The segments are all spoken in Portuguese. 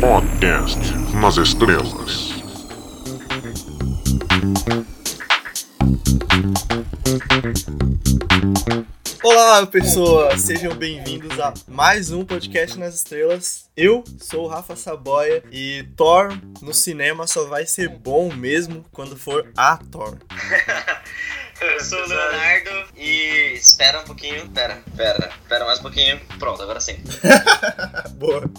Podcast nas estrelas. Olá, pessoas! Sejam bem-vindos a mais um podcast nas estrelas. Eu sou o Rafa Saboia e Thor no cinema só vai ser bom mesmo quando for a Thor. Eu sou o Leonardo e espera um pouquinho. Pera, pera, pera mais um pouquinho. Pronto, agora sim. Boa.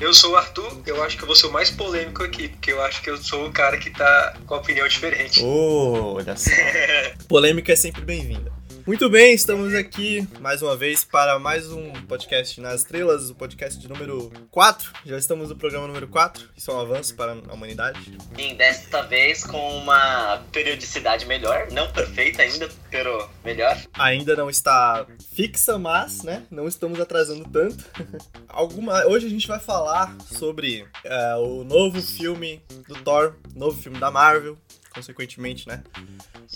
Eu sou o Arthur, eu acho que eu vou ser o mais polêmico aqui, porque eu acho que eu sou o cara que tá com a opinião diferente. Oh, olha só. Polêmica é sempre bem-vinda. Muito bem, estamos aqui mais uma vez para mais um podcast nas estrelas, o podcast de número 4. Já estamos no programa número 4, isso é um avanço para a humanidade. Sim, desta vez com uma periodicidade melhor, não perfeita ainda, pero melhor. Ainda não está fixa, mas, né, não estamos atrasando tanto. Alguma, hoje a gente vai falar sobre é, o novo filme do Thor, novo filme da Marvel, consequentemente, né?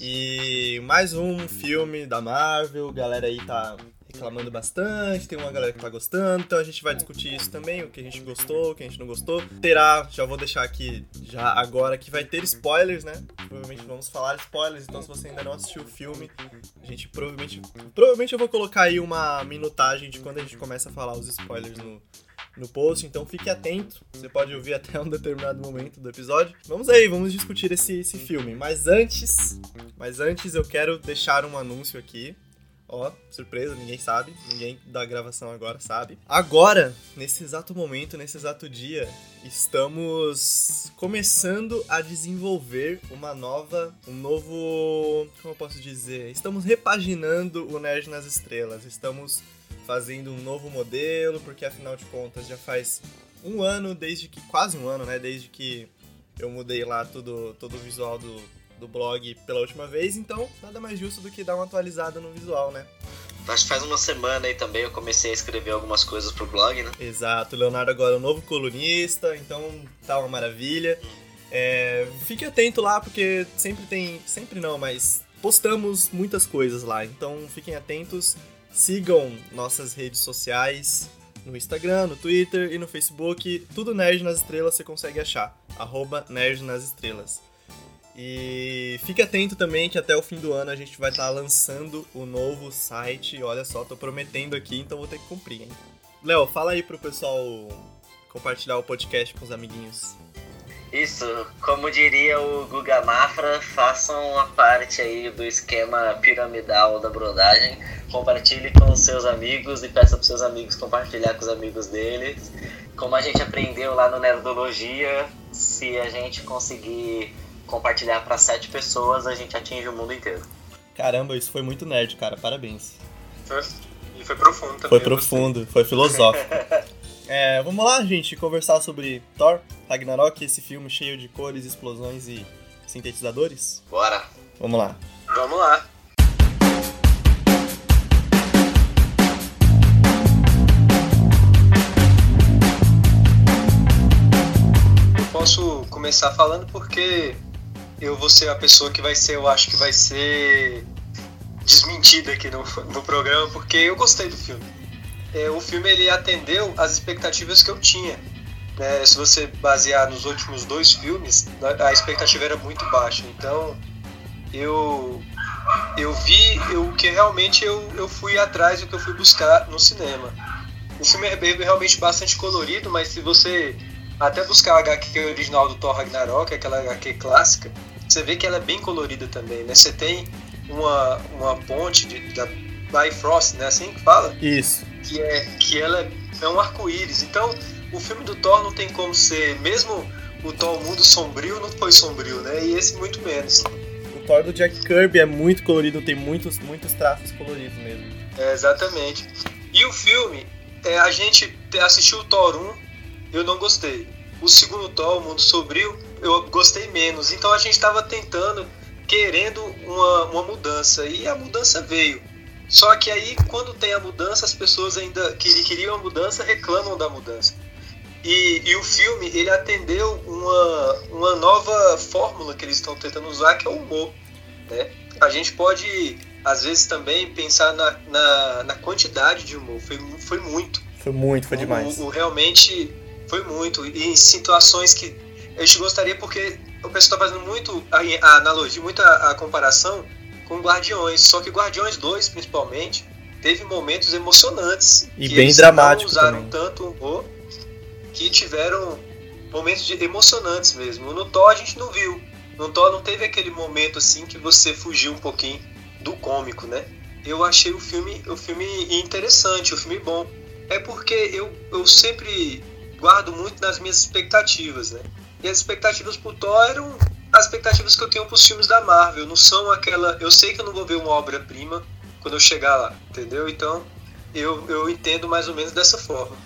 E mais um filme da Marvel, galera aí tá reclamando bastante, tem uma galera que tá gostando, então a gente vai discutir isso também, o que a gente gostou, o que a gente não gostou. Terá, já vou deixar aqui já agora que vai ter spoilers, né? Provavelmente vamos falar spoilers, então se você ainda não assistiu o filme, a gente provavelmente provavelmente eu vou colocar aí uma minutagem de quando a gente começa a falar os spoilers no no post, então fique atento. Você pode ouvir até um determinado momento do episódio. Vamos aí, vamos discutir esse, esse filme. Mas antes, mas antes eu quero deixar um anúncio aqui. Ó, surpresa, ninguém sabe, ninguém da gravação agora sabe. Agora, nesse exato momento, nesse exato dia, estamos começando a desenvolver uma nova, um novo, como eu posso dizer? Estamos repaginando o Nerd nas Estrelas. Estamos fazendo um novo modelo, porque afinal de contas já faz um ano, desde que. quase um ano, né? Desde que eu mudei lá tudo, todo o visual do, do blog pela última vez, então nada mais justo do que dar uma atualizada no visual, né? Acho que faz uma semana aí também eu comecei a escrever algumas coisas pro blog, né? Exato, o Leonardo agora é o novo colunista, então tá uma maravilha. É, fique atento lá, porque sempre tem. Sempre não, mas postamos muitas coisas lá, então fiquem atentos. Sigam nossas redes sociais no Instagram, no Twitter e no Facebook. Tudo Nerd nas Estrelas você consegue achar. Arroba Nerd nas Estrelas. E fique atento também que até o fim do ano a gente vai estar tá lançando o novo site. Olha só, tô prometendo aqui, então vou ter que cumprir, hein? Léo, fala aí pro pessoal compartilhar o podcast com os amiguinhos. Isso, como diria o Guga Mafra, façam uma parte aí do esquema piramidal da brodagem. Compartilhe com os seus amigos e peça para seus amigos compartilhar com os amigos deles. Como a gente aprendeu lá no Nerdologia, se a gente conseguir compartilhar para sete pessoas, a gente atinge o mundo inteiro. Caramba, isso foi muito nerd, cara. Parabéns. Foi, e foi profundo também. Foi profundo, foi filosófico. É, vamos lá, gente, conversar sobre Thor, Ragnarok, esse filme cheio de cores, explosões e sintetizadores? Bora! Vamos lá. Vamos lá. Eu posso começar falando porque eu vou ser a pessoa que vai ser, eu acho que vai ser desmentida aqui no, no programa, porque eu gostei do filme é, o filme ele atendeu as expectativas que eu tinha. Né? Se você basear nos últimos dois filmes, a expectativa era muito baixa. Então, eu eu vi o que realmente eu, eu fui atrás, o que eu fui buscar no cinema. O filme é realmente bastante colorido, mas se você até buscar a HQ original do Thor Ragnarok, aquela HQ clássica, você vê que ela é bem colorida também, né? Você tem uma, uma ponte de, da Bifrost, né? Assim que fala? Isso que é que ela é um arco-íris. Então, o filme do Thor não tem como ser, mesmo o Thor Mundo sombrio não foi sombrio, né? E esse muito menos. O Thor do Jack Kirby é muito colorido, tem muitos muitos traços coloridos mesmo. É, exatamente. E o filme, é, a gente assistiu o Thor 1, eu não gostei. O segundo Thor, o Mundo Sombrio, eu gostei menos. Então a gente estava tentando, querendo uma, uma mudança. E a mudança veio. Só que aí, quando tem a mudança, as pessoas ainda que queriam a mudança reclamam da mudança. E, e o filme, ele atendeu uma, uma nova fórmula que eles estão tentando usar, que é o humor. Né? A gente pode, às vezes, também pensar na, na, na quantidade de humor. Foi, foi muito. Foi muito, foi demais. O, o, realmente foi muito. E em situações que a gente gostaria, porque o pessoal tá fazendo muito a, a analogia, muita a, a comparação com Guardiões. Só que Guardiões 2, principalmente, teve momentos emocionantes. E bem dramáticos. usaram também. tanto o que tiveram momentos de, emocionantes mesmo. No Thor a gente não viu. No Thor não teve aquele momento assim que você fugiu um pouquinho do cômico, né? Eu achei o filme, o filme interessante, o filme bom. É porque eu, eu sempre guardo muito nas minhas expectativas, né? E as expectativas pro Thor eram as expectativas que eu tenho pros filmes da Marvel. Não são aquela. Eu sei que eu não vou ver uma obra-prima quando eu chegar lá, entendeu? Então eu, eu entendo mais ou menos dessa forma.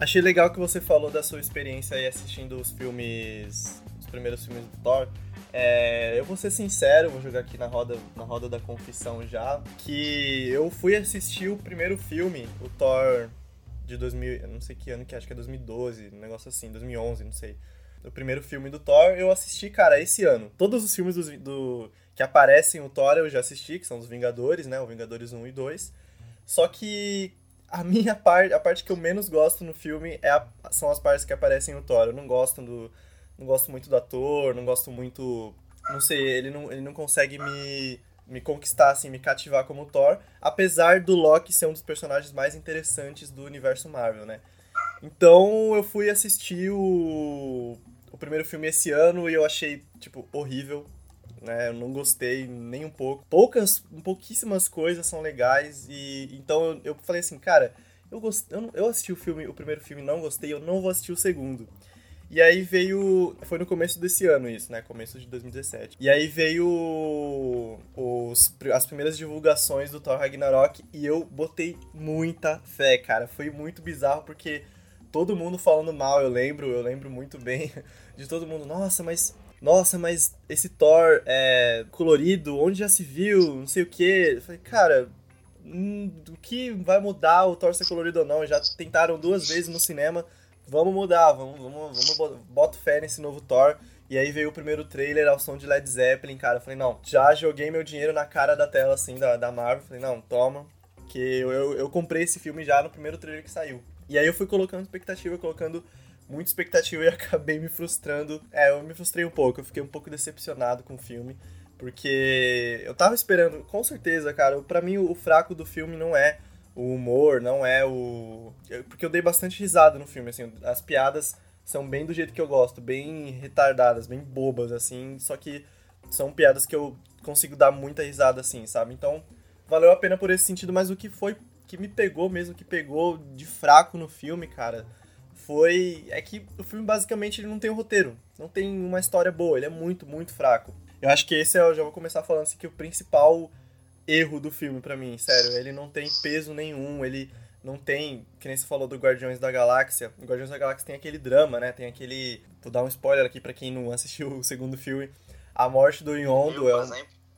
Achei legal que você falou da sua experiência aí assistindo os filmes. os primeiros filmes do Thor. É, eu vou ser sincero, vou jogar aqui na roda, na roda da confissão já, que eu fui assistir o primeiro filme, o Thor de 2000, não sei que ano que é, acho que é 2012, um negócio assim, 2011, não sei. O primeiro filme do Thor eu assisti, cara, esse ano. Todos os filmes do, do que aparecem o Thor eu já assisti, que são os Vingadores, né, o Vingadores 1 e 2. Só que a minha parte, a parte que eu menos gosto no filme é a, são as partes que aparecem no Thor. Eu não gosto do não gosto muito do ator, não gosto muito. Não sei, ele não, ele não consegue me, me conquistar, assim, me cativar como Thor, apesar do Loki ser um dos personagens mais interessantes do universo Marvel, né? Então eu fui assistir o, o primeiro filme esse ano e eu achei, tipo, horrível. Né? Eu não gostei nem um pouco. Poucas, pouquíssimas coisas são legais e então eu, eu falei assim, cara, eu, gost... eu, eu assisti o filme, o primeiro filme não gostei, eu não vou assistir o segundo. E aí veio. Foi no começo desse ano isso, né? Começo de 2017. E aí veio os, as primeiras divulgações do Thor Ragnarok e eu botei muita fé, cara. Foi muito bizarro porque todo mundo falando mal, eu lembro, eu lembro muito bem de todo mundo. Nossa, mas. Nossa, mas esse Thor é colorido, onde já se viu, não sei o que. Eu falei, cara, hum, o que vai mudar o Thor ser colorido ou não? Já tentaram duas vezes no cinema vamos mudar, vamos, vamos, vamos bota fé nesse novo Thor. E aí veio o primeiro trailer ao som de Led Zeppelin, cara. Eu falei, não, já joguei meu dinheiro na cara da tela, assim, da, da Marvel. Falei, não, toma, que eu, eu, eu comprei esse filme já no primeiro trailer que saiu. E aí eu fui colocando expectativa, colocando muita expectativa e acabei me frustrando. É, eu me frustrei um pouco, eu fiquei um pouco decepcionado com o filme. Porque eu tava esperando, com certeza, cara, para mim o fraco do filme não é o humor, não é o. Porque eu dei bastante risada no filme, assim, as piadas são bem do jeito que eu gosto, bem retardadas, bem bobas, assim, só que são piadas que eu consigo dar muita risada, assim, sabe? Então, valeu a pena por esse sentido, mas o que foi que me pegou mesmo, que pegou de fraco no filme, cara, foi. É que o filme basicamente ele não tem um roteiro, não tem uma história boa, ele é muito, muito fraco. Eu acho que esse é, eu já vou começar falando assim, que o principal erro do filme para mim, sério. Ele não tem peso nenhum, ele não tem, que nem você falou do Guardiões da Galáxia. O Guardiões da Galáxia tem aquele drama, né? Tem aquele. Vou dar um spoiler aqui para quem não assistiu o segundo filme. A morte do Yondo é. Um...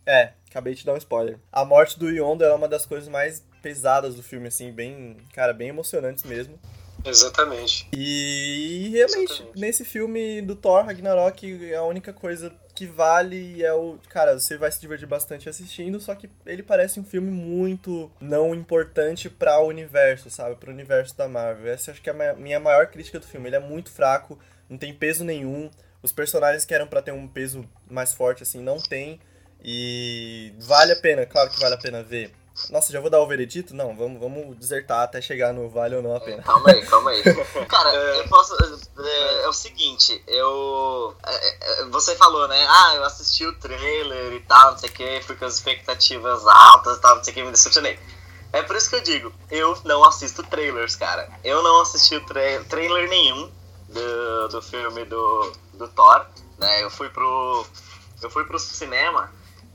É, acabei de dar um spoiler. A morte do Yondo é uma das coisas mais pesadas do filme, assim, bem. Cara, bem emocionantes mesmo. Exatamente. E realmente, Exatamente. nesse filme do Thor Ragnarok, a única coisa que vale é o. Cara, você vai se divertir bastante assistindo, só que ele parece um filme muito não importante para o universo, sabe? Para o universo da Marvel. Essa acho que é a minha maior crítica do filme. Ele é muito fraco, não tem peso nenhum. Os personagens que eram para ter um peso mais forte, assim, não tem. E vale a pena, claro que vale a pena ver. Nossa, já vou dar o veredito? Não, vamos, vamos desertar até chegar no vale ou não a pena. calma aí, calma aí. Cara, eu posso. É, é, o seguinte, eu. É, é, você falou, né? Ah, eu assisti o trailer e tal, não sei o que, fui com as expectativas altas e tal, não sei o que, me decepcionei. É por isso que eu digo, eu não assisto trailers, cara. Eu não assisti o tra trailer nenhum do, do filme do, do Thor, né? Eu fui pro. Eu fui pro cinema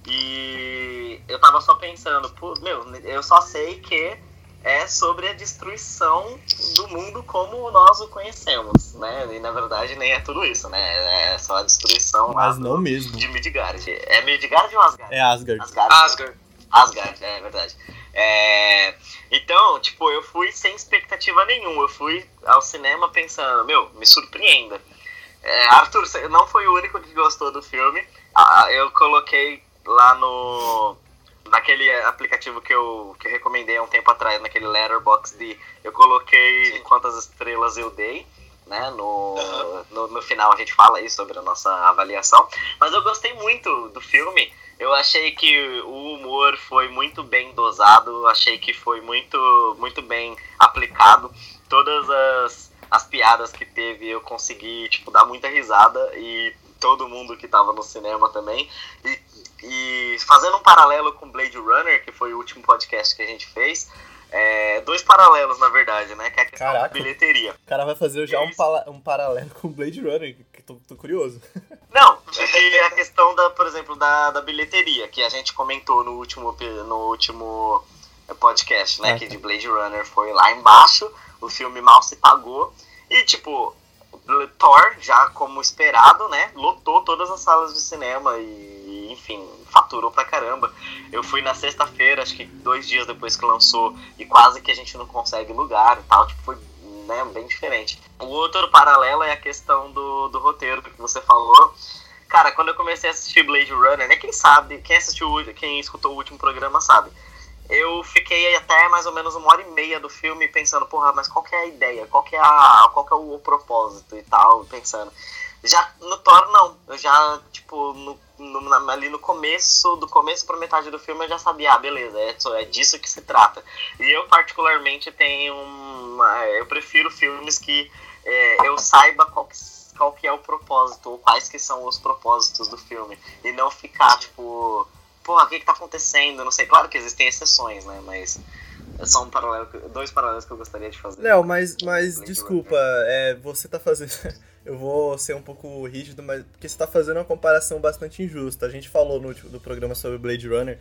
e eu tava só pensando, meu, eu só sei que é sobre a destruição do mundo como nós o conhecemos, né? E na verdade nem é tudo isso, né? É só a destruição Mas não do, mesmo. de Midgard. É Midgard ou Asgard? É Asgard. Asgard. Asgard. Asgard, é verdade. É... Então, tipo, eu fui sem expectativa nenhuma. Eu fui ao cinema pensando, meu, me surpreenda. É, Arthur, você não foi o único que gostou do filme. Ah, eu coloquei lá no, naquele aplicativo que eu, que eu recomendei há um tempo atrás, naquele Letterboxd, eu coloquei Sim. quantas estrelas eu dei, né? No, no, no final a gente fala aí sobre a nossa avaliação. Mas eu gostei muito do filme. Eu achei que o humor foi muito bem dosado, achei que foi muito, muito bem aplicado. Todas as, as piadas que teve eu consegui, tipo, dar muita risada e todo mundo que tava no cinema também. E, e fazendo um paralelo com Blade Runner, que foi o último podcast que a gente fez, é, dois paralelos, na verdade, né? Que é a questão Caraca. da bilheteria. O cara vai fazer já um, pala- um paralelo com Blade Runner, que tô, tô curioso. Não, e a questão da, por exemplo, da, da bilheteria, que a gente comentou no último, no último podcast, né? Ah, Que tá. de Blade Runner foi lá embaixo, o filme mal se pagou. E tipo, Thor, já como esperado, né? Lotou todas as salas de cinema e, enfim, faturou pra caramba. Eu fui na sexta-feira, acho que dois dias depois que lançou, e quase que a gente não consegue lugar e tal. Tipo, foi né, bem diferente. O outro paralelo é a questão do, do roteiro que você falou. Cara, quando eu comecei a assistir Blade Runner, né? Quem sabe, quem assistiu, quem escutou o último programa sabe. Eu fiquei até mais ou menos uma hora e meia do filme pensando, porra, mas qual que é a ideia? Qual que é, a, qual que é o propósito e tal, pensando. Já no Thor, não. Eu já, tipo, no, no- ali no começo, do começo pra metade do filme, eu já sabia, ah, beleza, é, é disso que se trata. E eu, particularmente, tenho uma. Eu prefiro filmes que é, eu saiba qual que, qual que é o propósito, ou quais que são os propósitos do filme. E não ficar, tipo, porra, o que que tá acontecendo? Não sei, claro que existem exceções, né? Mas são um paralelo, dois paralelos que eu gostaria de fazer. Léo, mas, mas desculpa, é, você tá fazendo. Eu vou ser um pouco rígido, mas porque você tá fazendo uma comparação bastante injusta. A gente falou no último do programa sobre Blade Runner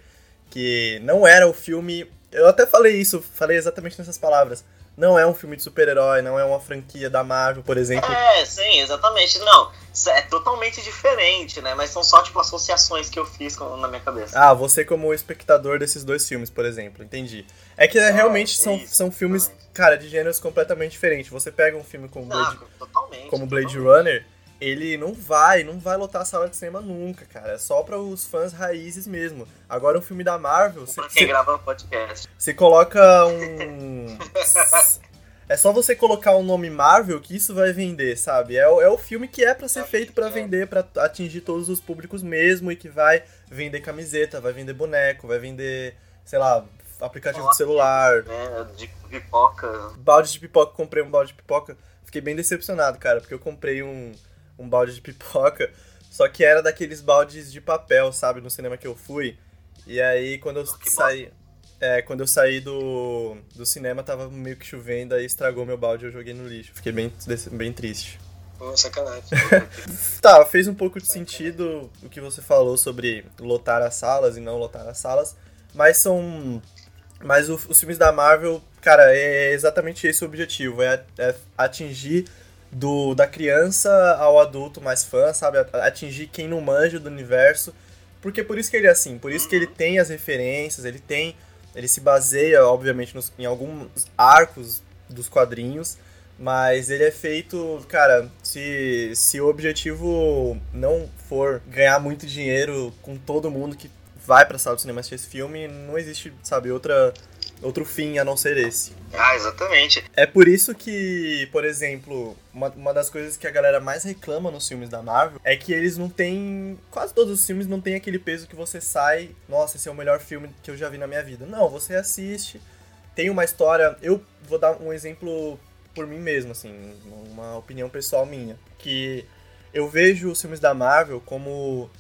que não era o filme. Eu até falei isso, falei exatamente nessas palavras. Não é um filme de super-herói, não é uma franquia da Marvel, por exemplo. É, sim, exatamente. Não, é totalmente diferente, né? Mas são só, tipo, associações que eu fiz com- na minha cabeça. Ah, você como espectador desses dois filmes, por exemplo, entendi. É que é, realmente são, isso, são filmes, exatamente. cara, de gêneros completamente diferentes. Você pega um filme como Não, Blade, totalmente. como Blade totalmente. Runner, ele não vai, não vai lotar a sala de cinema nunca, cara. É só para os fãs raízes mesmo. Agora um filme da Marvel, você, Pra quem grava podcast. você coloca um. É só você colocar o nome Marvel que isso vai vender, sabe? É, o- é o filme que é pra ser feito pra vender, pra atingir todos os públicos mesmo e que vai vender camiseta, vai vender boneco, vai vender, sei lá, aplicativo de celular, Né, de pipoca. balde de pipoca, comprei um balde de pipoca. Fiquei bem decepcionado, cara, porque eu comprei um, um balde de pipoca, só que era daqueles baldes de papel, sabe, no cinema que eu fui. E aí, quando eu Oh, saí. É, quando eu saí do, do cinema, tava meio que chovendo, aí estragou meu balde e eu joguei no lixo. Fiquei bem, bem triste. Pô, sacanagem. Tá, fez um pouco de sentido o que você falou sobre lotar as salas e não lotar as salas, mas são. Mas o- os filmes da Marvel, cara, é exatamente esse o objetivo: é, é atingir do, da criança ao adulto mais fã, sabe? Atingir quem não manja do universo. Porque por isso que ele é assim, por isso que ele tem as referências, ele tem. Ele se baseia, obviamente, nos- em alguns arcos dos quadrinhos. Mas ele é feito, cara, se, se o objetivo não for ganhar muito dinheiro com todo mundo que vai pra sala de cinema assistir esse filme, não existe, sabe, outra, outro fim a não ser esse. Ah, exatamente. É por isso que, por exemplo, uma, uma das coisas que a galera mais reclama nos filmes da Marvel é que eles não têm. Quase todos os filmes não tem aquele peso que você sai, nossa, esse é o melhor filme que eu já vi na minha vida. Não, você assiste, tem uma história. Eu vou dar um exemplo por mim mesmo, assim, uma opinião pessoal minha. Que eu vejo os filmes da Marvel como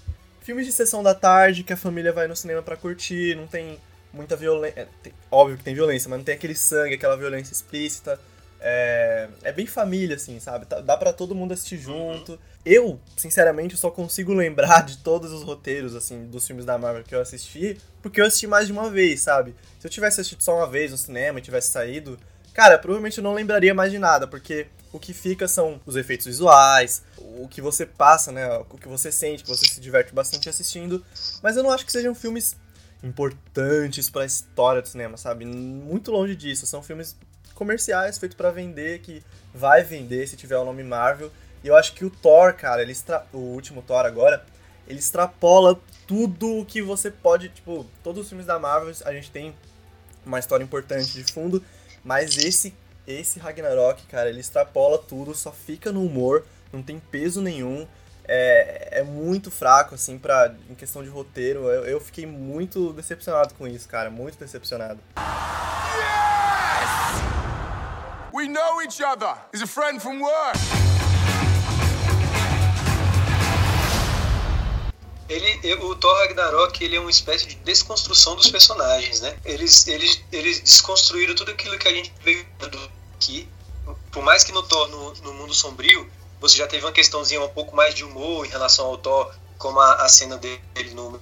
filmes de sessão da tarde que a família vai no cinema pra curtir, não tem muita violência. Óbvio que tem violência, mas não tem aquele sangue, aquela violência explícita. É, é bem família, assim, sabe? Tá- Dá pra todo mundo assistir junto. Eu, sinceramente, só consigo lembrar de todos os roteiros, assim, dos filmes da Marvel que eu assisti, porque eu assisti mais de uma vez, sabe? Se eu tivesse assistido só uma vez no cinema e tivesse saído, cara, provavelmente eu não lembraria mais de nada, porque o que fica são os efeitos visuais, o que você passa, né? O que você sente, que você se diverte bastante assistindo. Mas eu não acho que sejam filmes importantes pra história do cinema, sabe? Muito longe disso. São filmes comerciais feitos pra vender, que vai vender se tiver o nome Marvel. E eu acho que o Thor, cara, ele extra... o último Thor agora, ele extrapola tudo o que você pode, tipo, todos os filmes da Marvel a gente tem uma história importante de fundo, mas esse esse Ragnarok, cara, ele extrapola tudo, só fica no humor, não tem peso nenhum. É, é muito fraco, assim, pra, em questão de roteiro. Eu, eu fiquei muito decepcionado com isso, cara. Muito decepcionado. Yes! We know each other. He's a friend from work. Ele, o Thor Ragnarok ele é uma espécie de desconstrução dos personagens, né? Eles, eles, eles desconstruíram tudo aquilo que a gente veio aqui, por mais que no Thor, no, no, Mundo Sombrio, você já teve uma questãozinha um pouco mais de humor em relação ao Thor, como a, a cena dele no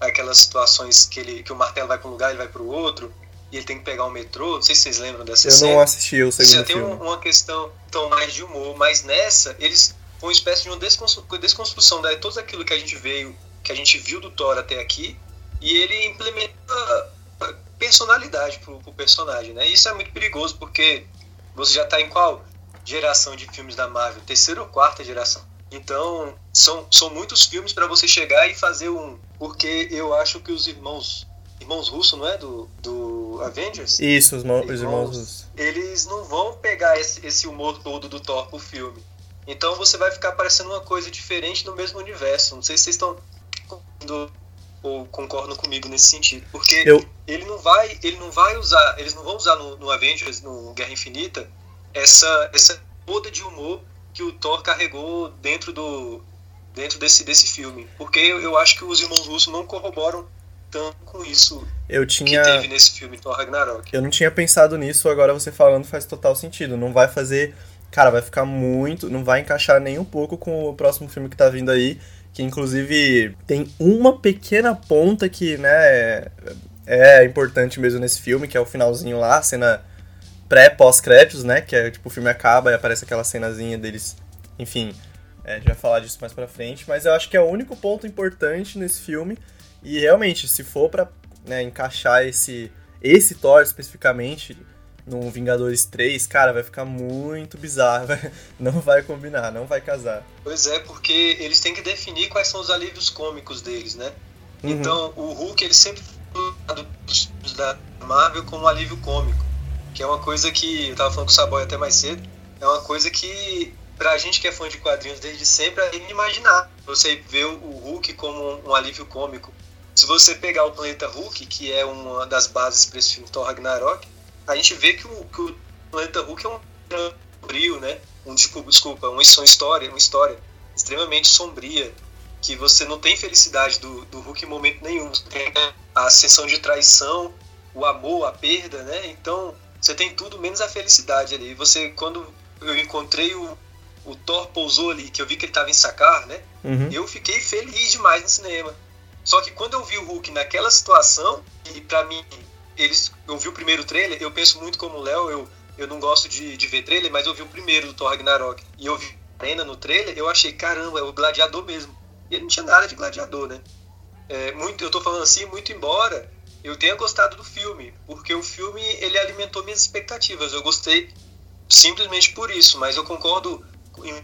aquelas situações que, ele, que o martelo vai para um lugar, ele vai para o outro, e ele tem que pegar o um metrô. Não sei se vocês lembram dessa eu cena. Eu não assisti o segundo Você já tem um, uma questão tão mais de humor, mas nessa, eles foi uma espécie de uma desconstru desconstrução de tudo aquilo que a gente veio, que a gente viu do Thor até aqui, e ele implementa personalidade pro, pro personagem, né? Isso é muito perigoso porque você já tá em qual geração de filmes da Marvel? Terceira ou quarta geração? Então, são, são muitos filmes para você chegar e fazer um. Porque eu acho que os irmãos. Irmãos russos, não é? Do, do Avengers? Isso, os, irmãos, os irmãos russos. Eles não vão pegar esse, esse humor todo do Thor pro filme. Então você vai ficar parecendo uma coisa diferente no mesmo universo. Não sei se vocês estão ou concordam comigo nesse sentido. Porque eu... ele não vai, ele não vai usar, eles não vão usar no, no Avengers, no Guerra Infinita, essa essa toda de humor que o Thor carregou dentro do dentro desse desse filme. Porque eu, eu acho que os irmãos russos não corroboram tanto com isso eu tinha... que teve nesse filme Thor Ragnarok. Eu não tinha pensado nisso, agora você falando faz total sentido. Não vai fazer. Cara, vai ficar muito. Não vai encaixar nem um pouco com o próximo filme que tá vindo aí que inclusive tem uma pequena ponta que, né, é, é importante mesmo nesse filme, que é o finalzinho lá, a cena pré-pós-créditos, né, que é tipo o filme acaba e aparece aquela cenazinha deles, enfim, é, a gente vai falar disso mais pra frente, mas eu acho que é o único ponto importante nesse filme e realmente, se for pra né, encaixar esse, esse Thor especificamente num Vingadores 3, cara, vai ficar muito bizarro. Não vai combinar, não vai casar. Pois é, porque eles têm que definir quais são os alívios cômicos deles, né? Uhum. Então, o Hulk, ele sempre foi da Marvel como um alívio cômico, que é uma coisa que, eu tava falando com o Saboy até mais cedo, é uma coisa que, pra gente que é fã de quadrinhos desde sempre, é inimaginável. Você vê o Hulk como um alívio cômico. Se você pegar o planeta Hulk, que é uma das bases para esse filme Thor Ragnarok, a gente vê que o, que o planeta Hulk é um sombrio, né? Um, desculpa, uma, uma história, uma história extremamente sombria, que você não tem felicidade do, do Hulk em momento nenhum. Você tem a sensação de traição, o amor, a perda, né? Então, você tem tudo menos a felicidade ali. Você, quando eu encontrei o, o Thor pousou ali, que eu vi que ele estava em Sakar, né? Uhum. Eu fiquei feliz demais no cinema. Só que quando eu vi o Hulk naquela situação, e para mim eles, eu vi o primeiro trailer, eu penso muito como o Léo, eu, eu não gosto de, de ver trailer, mas eu vi o primeiro do Thor Ragnarok. E eu vi a arena no trailer, eu achei, caramba, é o gladiador mesmo. E ele não tinha nada de gladiador, né? É, muito, eu tô falando assim, muito embora eu tenha gostado do filme, porque o filme ele alimentou minhas expectativas. Eu gostei simplesmente por isso, mas eu concordo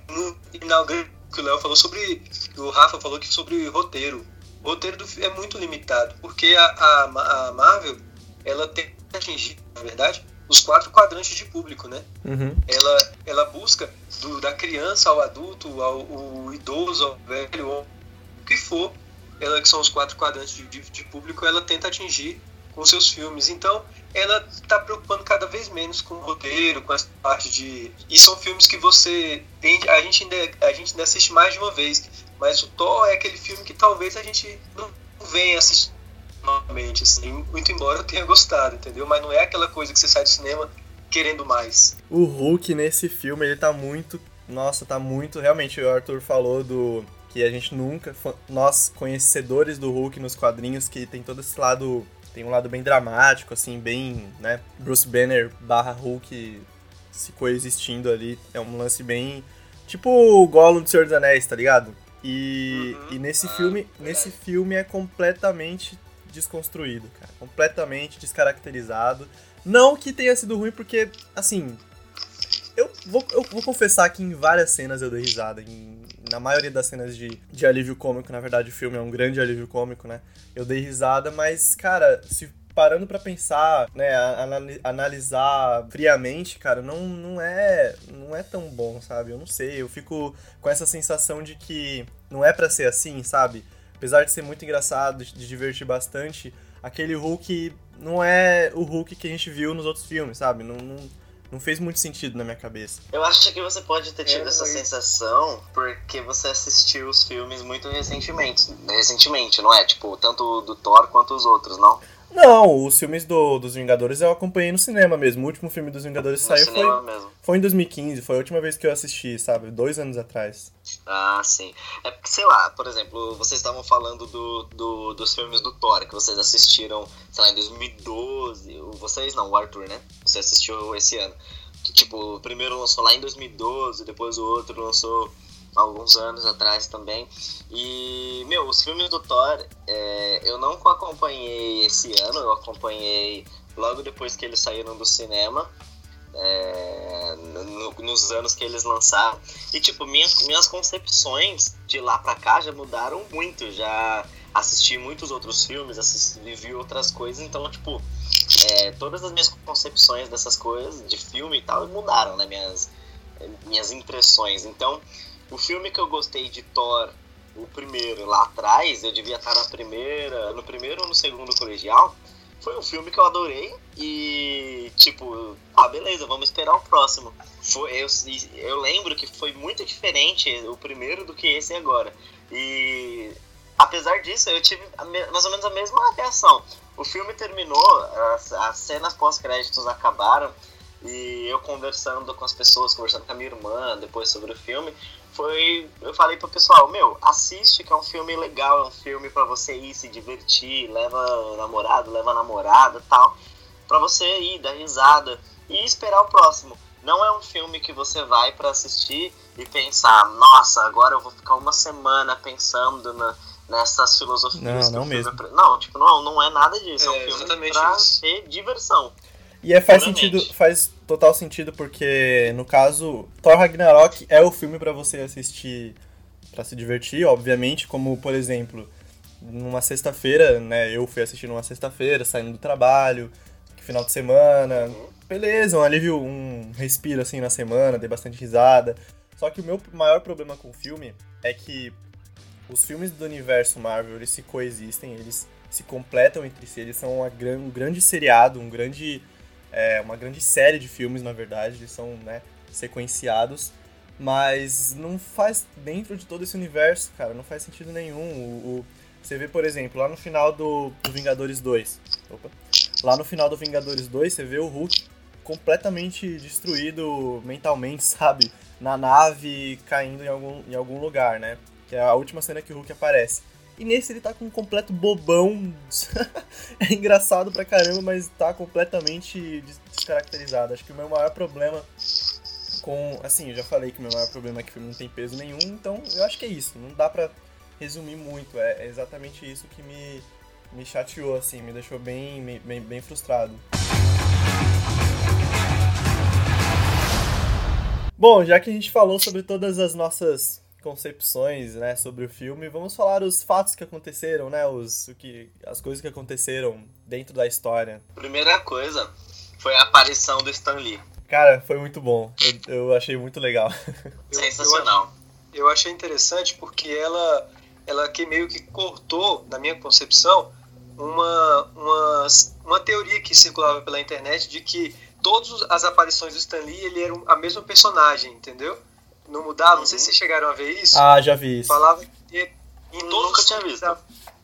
no final que o Léo falou sobre, o Rafa falou que sobre roteiro. O roteiro do é muito limitado, porque a, a, a Marvel ela tem atingir, na verdade, os quatro quadrantes de público, né? Uhum. Ela, ela busca do, da criança ao adulto, ao, ao idoso, ao velho, ao, o que for, ela que são os quatro quadrantes de, de, de público, ela tenta atingir com seus filmes. Então, ela está preocupando cada vez menos com o roteiro, com essa parte de. E são filmes que você. A gente ainda, a gente ainda assiste mais de uma vez. Mas o Thor é aquele filme que talvez a gente não venha assistir novamente, assim, muito embora eu tenha gostado, entendeu? Mas não é aquela coisa que você sai do cinema querendo mais. O Hulk nesse filme, ele tá muito. Nossa, tá muito. Realmente, o Arthur falou do. Que a gente nunca. Nós, conhecedores do Hulk nos quadrinhos, que tem todo esse lado. Tem um lado bem dramático, assim, bem. né? Bruce Banner barra Hulk se coexistindo ali. É um lance bem. Tipo o Gollum do Senhor dos Anéis, tá ligado? E, uhum. e nesse ah, filme, nesse filme é completamente desconstruído, cara. Completamente descaracterizado. Não que tenha sido ruim, porque, assim. Eu vou, eu vou confessar que em várias cenas eu dei risada. Em, na maioria das cenas de, de alívio cômico, na verdade o filme é um grande alívio cômico, né? Eu dei risada, mas, cara, se parando para pensar, né, analisar friamente, cara, não, não é não é tão bom, sabe? Eu não sei, eu fico com essa sensação de que não é para ser assim, sabe? Apesar de ser muito engraçado, de divertir bastante, aquele Hulk não é o Hulk que a gente viu nos outros filmes, sabe? Não, não, não fez muito sentido na minha cabeça. Eu acho que você pode ter tido é, essa sensação porque você assistiu os filmes muito recentemente. Recentemente, não é? Tipo, tanto do Thor quanto os outros, não? Não, os filmes do, dos Vingadores eu acompanhei no cinema mesmo. O último filme dos Vingadores no saiu foi, mesmo. foi em 2015, foi a última vez que eu assisti, sabe? Dois anos atrás. Ah, sim. É porque, sei lá, por exemplo, vocês estavam falando do, do, dos filmes do Thor que vocês assistiram, sei lá, em 2012. Vocês não, o Arthur, né? Você assistiu esse ano. Que, tipo, o primeiro lançou lá em 2012, depois o outro lançou alguns anos atrás também. E, meu, os filmes do Thor, é, eu não acompanhei esse ano, eu acompanhei logo depois que eles saíram do cinema. É, no, nos anos que eles lançaram. E, tipo, minhas, minhas concepções de lá pra cá já mudaram muito. Já assisti muitos outros filmes, assisti, vi outras coisas, então, tipo, é, todas as minhas concepções dessas coisas, de filme e tal, mudaram, né? Minhas, minhas impressões. Então, o filme que eu gostei de Thor, o primeiro, lá atrás, eu devia estar na primeira, no primeiro ou no segundo colegial, foi um filme que eu adorei e, tipo, ah, beleza, vamos esperar o próximo. Foi, eu, eu lembro que foi muito diferente o primeiro do que esse agora. E, apesar disso, eu tive mais ou menos a mesma reação. O filme terminou, as, as cenas pós-créditos acabaram e eu conversando com as pessoas, conversando com a minha irmã depois sobre o filme, foi. Eu falei pro pessoal, meu, assiste que é um filme legal, é um filme para você ir se divertir, leva namorado, leva namorada tal. para você ir, dar risada e esperar o próximo. Não é um filme que você vai para assistir e pensar, nossa, agora eu vou ficar uma semana pensando na, nessas filosofias. Não, não mesmo. Não, tipo, não, não é nada disso. É, é um filme pra isso. ter diversão. E é, faz sentido, faz total sentido porque no caso Thor Ragnarok é o filme para você assistir para se divertir, obviamente, como por exemplo, numa sexta-feira, né, eu fui assistir numa sexta-feira, saindo do trabalho, final de semana, beleza, um alívio, um respiro assim na semana, dei bastante risada. Só que o meu maior problema com o filme é que os filmes do universo Marvel, eles se coexistem, eles se completam entre si, eles são um grande seriado, um grande é uma grande série de filmes, na verdade, eles são né, sequenciados, mas não faz dentro de todo esse universo, cara, não faz sentido nenhum. O, o você vê, por exemplo, lá no final do, do Vingadores 2, opa, lá no final do Vingadores 2, você vê o Hulk completamente destruído mentalmente, sabe? Na nave, caindo em algum, em algum lugar, né? Que é a última cena que o Hulk aparece. E nesse ele tá com um completo bobão. é engraçado pra caramba, mas tá completamente descaracterizado. Acho que o meu maior problema com. Assim, eu já falei que o meu maior problema é que o filme não tem peso nenhum, então eu acho que é isso. Não dá pra resumir muito. É, exatamente isso que me, me chateou, assim, me deixou bem, bem, bem frustrado. Bom, já que a gente falou sobre todas as nossas concepções, né, sobre o filme, vamos falar os fatos que aconteceram, né, os o que as coisas que aconteceram dentro da história. Primeira coisa foi a aparição do Stan Lee. Cara, foi muito bom. Eu, eu achei muito legal. Sensacional. Eu, eu achei interessante porque ela ela que meio que cortou, na minha concepção, uma, uma, uma teoria que circulava pela internet de que todas as aparições do Stan Lee ele era a mesma personagem, entendeu? Não mudava. Uhum. Não sei se vocês uhum. chegaram a ver isso. Ah, já vi isso. Falava que em todos Nunca tinha visto. Da,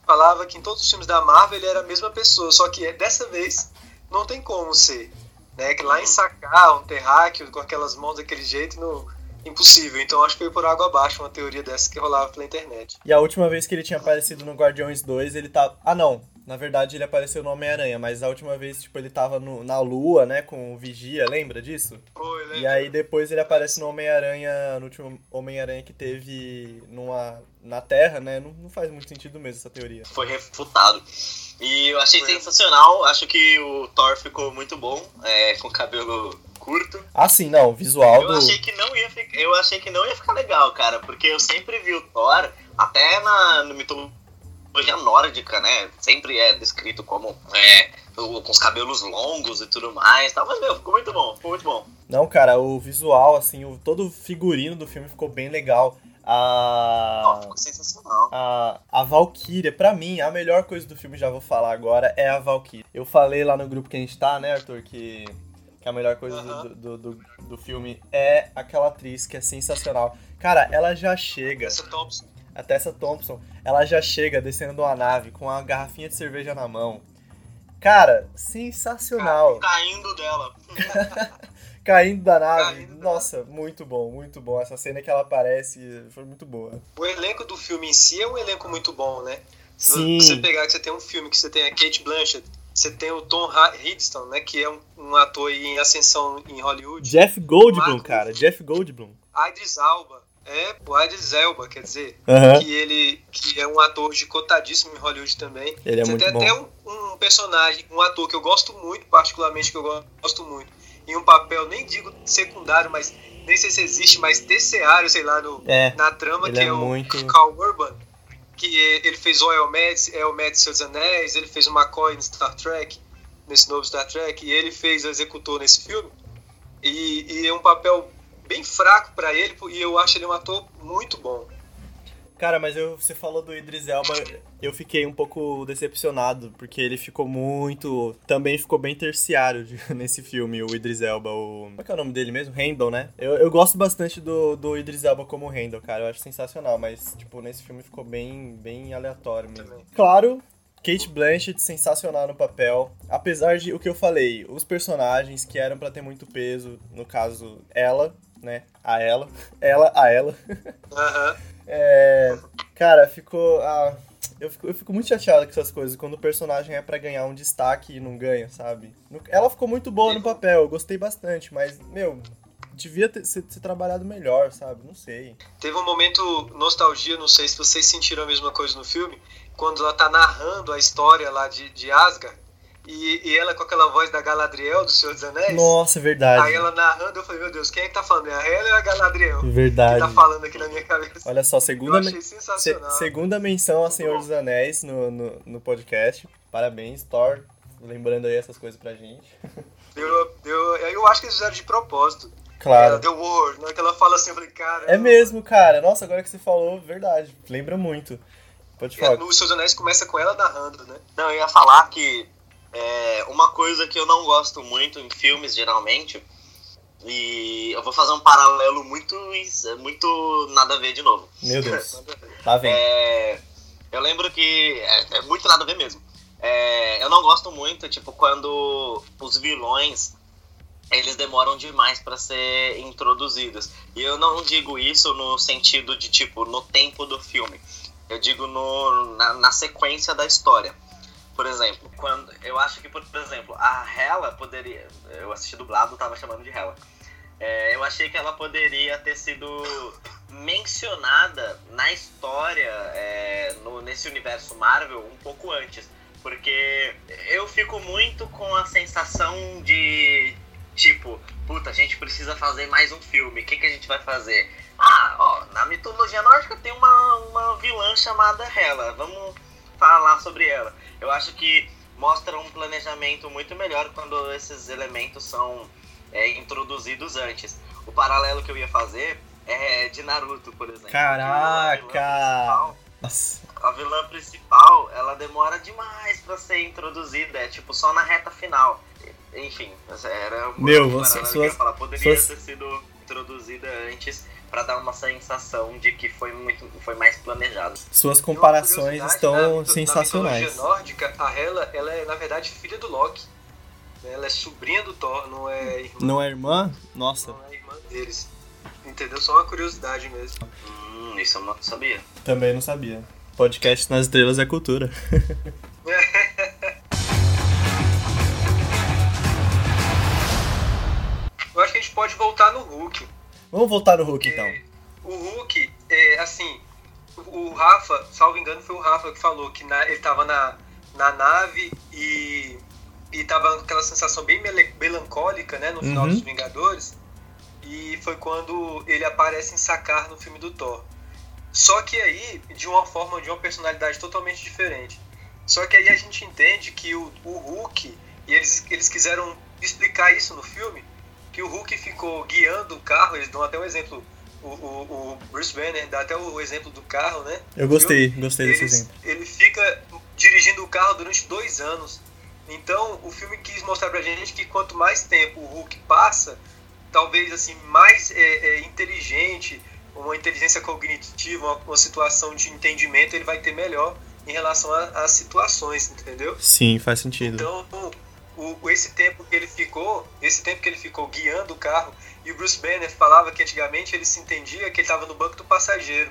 falava que em todos os filmes da Marvel ele era a mesma pessoa, só que dessa vez não tem como ser. Né? Que lá em uhum. Sacar, um terráqueo, com aquelas mãos daquele jeito, no, impossível. Então acho que foi por água abaixo uma teoria dessa que rolava pela internet. E a última vez que ele tinha aparecido no Guardiões 2, ele tá. Ah, não. Na verdade, ele apareceu no Homem-Aranha, mas a última vez, tipo, ele tava no, na Lua, né, com o Vigia, lembra disso? Foi, lembra. E aí depois ele aparece no Homem-Aranha, no último Homem-Aranha que teve numa, na Terra, né? Não, não faz muito sentido mesmo essa teoria. Foi refutado. E eu achei Foi. sensacional, acho que o Thor ficou muito bom, é, com cabelo curto. Ah, sim, não, visual Eu do. achei que não ia ficar, eu achei que não ia ficar legal, cara, porque eu sempre vi o Thor, até na no mitologia nórdica, né? Sempre é descrito como é, com os cabelos longos e tudo mais, tá? Mas meu, ficou muito bom, ficou muito bom. Não, cara, o visual, assim, o, todo o figurino do filme ficou bem legal. A. ficou sensacional. A, a Valkyria, pra mim, a melhor coisa do filme, já vou falar agora, é a Valkyria. Eu falei lá no grupo que a gente tá, né, Arthur, que, que a melhor coisa do, do, do, do filme é aquela atriz que é sensacional. Cara, ela já chega, Essa Thompson. A Tessa Thompson, ela já chega descendo de uma nave com uma garrafinha de cerveja na mão. Cara, sensacional. Caindo dela. Caindo da nave. Caindo da Nossa, muito bom, muito bom. Essa cena que ela aparece foi muito boa. O elenco do filme em si é um elenco muito bom, né? Se Sim. você pegar que você tem um filme que você tem a Kate Blanchett, você tem o Tom Hiddleston, né? Que é um, um ator em ascensão em Hollywood. Jeff Goldblum, Marco. cara. Jeff Goldblum. Idris Alba. É, o Idris Elba, quer dizer, Aham. que ele que é um ator de cotadíssimo em Hollywood também. Ele é Você muito tem bom. até um, um personagem, um ator que eu gosto muito, particularmente que eu go- gosto muito, em um papel, nem digo secundário, mas nem sei se existe, mas terciário, sei lá, no, É, na trama, que é é, o muito- Carl Urban, que ele fez o Elmed, Elmed Seus Anéis, ele fez o McCoy no Star Trek, nesse novo Star Trek, e ele fez o executor nesse filme. E, e é um papel bem fraco pra ele, e eu acho ele um ator muito bom. Cara, mas eu, você falou do Idris Elba, eu fiquei um pouco decepcionado, porque ele ficou muito. Também ficou bem terciário nesse filme, o Idris Elba. O, como é que é o nome dele mesmo? Randall, né? Eu, eu gosto bastante do, do Idris Elba como Randall, cara. Eu acho sensacional, mas, tipo, nesse filme ficou bem, bem aleatório mesmo. Claro. Kate Blanchett sensacional no papel, apesar de o que eu falei, os personagens que eram pra ter muito peso, no caso ela, né, a ela, ela a ela, Aham. é, cara, ficou. ah, eu, fico, eu fico muito chateado com essas coisas, quando o personagem é pra ganhar um destaque e não ganha, sabe? Ela ficou muito boa no papel, eu gostei bastante, mas, meu, devia ter, ser, ser trabalhado melhor, sabe? Não sei. Teve um momento nostalgia, não sei se vocês sentiram a mesma coisa no filme, quando ela tá narrando a história lá de, de Asgard, e, e ela com aquela voz da Galadriel do Senhor dos Anéis. Nossa, é verdade. Aí ela narrando, eu falei, meu Deus, quem é que tá falando? É a Hela ou a Galadriel? Que Verdade. tá falando aqui na minha cabeça. Olha só, Eu segunda, achei men- se- sensacional. segunda menção a Senhor dos Anéis no, no, no podcast. Parabéns, Thor. Lembrando aí essas coisas pra gente. Deu, deu, eu acho que eles fizeram de propósito. Claro. Ela deu word, na hora que ela fala assim, eu falei, cara. É mesmo, cara. Nossa, agora que você falou, verdade. Lembra muito. Pode falar. No Seus Anéis começa com ela narrando, né? Não, eu ia falar que é, uma coisa que eu não gosto muito em filmes, geralmente, e eu vou fazer um paralelo muito, muito nada a ver de novo. Meu Deus. Lá vem. É, eu lembro que é, é muito nada a ver mesmo. É, eu não gosto muito, tipo, quando os vilões eles demoram demais pra ser introduzidos. E eu não digo isso no sentido de, tipo, no tempo do filme. Eu digo no, na, na sequência da história. Por exemplo, quando eu acho que, por exemplo, a Hela poderia. Eu assisti dublado, tava chamando de Hela. É, eu achei que ela poderia ter sido mencionada na história, é, no, nesse universo Marvel, um pouco antes. Porque eu fico muito com a sensação de, tipo, puta, a gente precisa fazer mais um filme, o que, que a gente vai fazer? Ah, ó, na mitologia nórdica tem uma, uma vilã chamada Hela, vamos falar sobre ela. Eu acho que mostra um planejamento muito melhor quando esses elementos são é, introduzidos antes. O paralelo que eu ia fazer é de Naruto, por exemplo. Caraca! A vilã principal- Nossa. a vilã principal, ela demora demais pra ser introduzida, é tipo só na reta final. Enfim, era Meu, você- que eu suas- ia falar. Poderia suas- ter sido introduzida antes pra dar uma sensação de que foi muito foi mais planejado. Suas comparações estão na mito- sensacionais. Na nórdica, a Hela, ela é, na verdade, filha do Loki. né? Ela é sobrinha do Thor, não é irmã, Não é irmã? Nossa. não é irmã deles. Entendeu? Só uma curiosidade mesmo. Hum, isso eu não sabia. Também não sabia. Podcast nas estrelas é cultura. Eu acho que a gente pode voltar no Hulk. Vamos voltar no Hulk então. O Hulk, é, assim, o o Rafa, salvo engano, foi o Rafa que falou que na- ele tava na, na nave e, e tava aquela sensação bem melancólica, né, no final Uhum. dos Vingadores. E foi quando ele aparece em Sakar no filme do Thor. Só que aí, de uma forma, de uma personalidade totalmente diferente. Só que aí a gente entende que o, o Hulk, e eles, eles quiseram explicar isso no filme, que o Hulk ficou guiando o carro, eles dão até um exemplo, o, o, o Bruce Banner dá até o exemplo do carro, né? Eu gostei, gostei desse Eles- exemplo. Ele fica dirigindo o carro durante dois anos. Então, o filme quis mostrar pra gente que quanto mais tempo o Hulk passa, talvez assim mais é, é, inteligente, uma inteligência cognitiva, uma, uma situação de entendimento, ele vai ter melhor em relação às situações, entendeu? Sim, faz sentido. Então, o, esse tempo que ele ficou, esse tempo que ele ficou guiando o carro, e o Bruce Banner falava que antigamente ele se entendia que ele estava no banco do passageiro.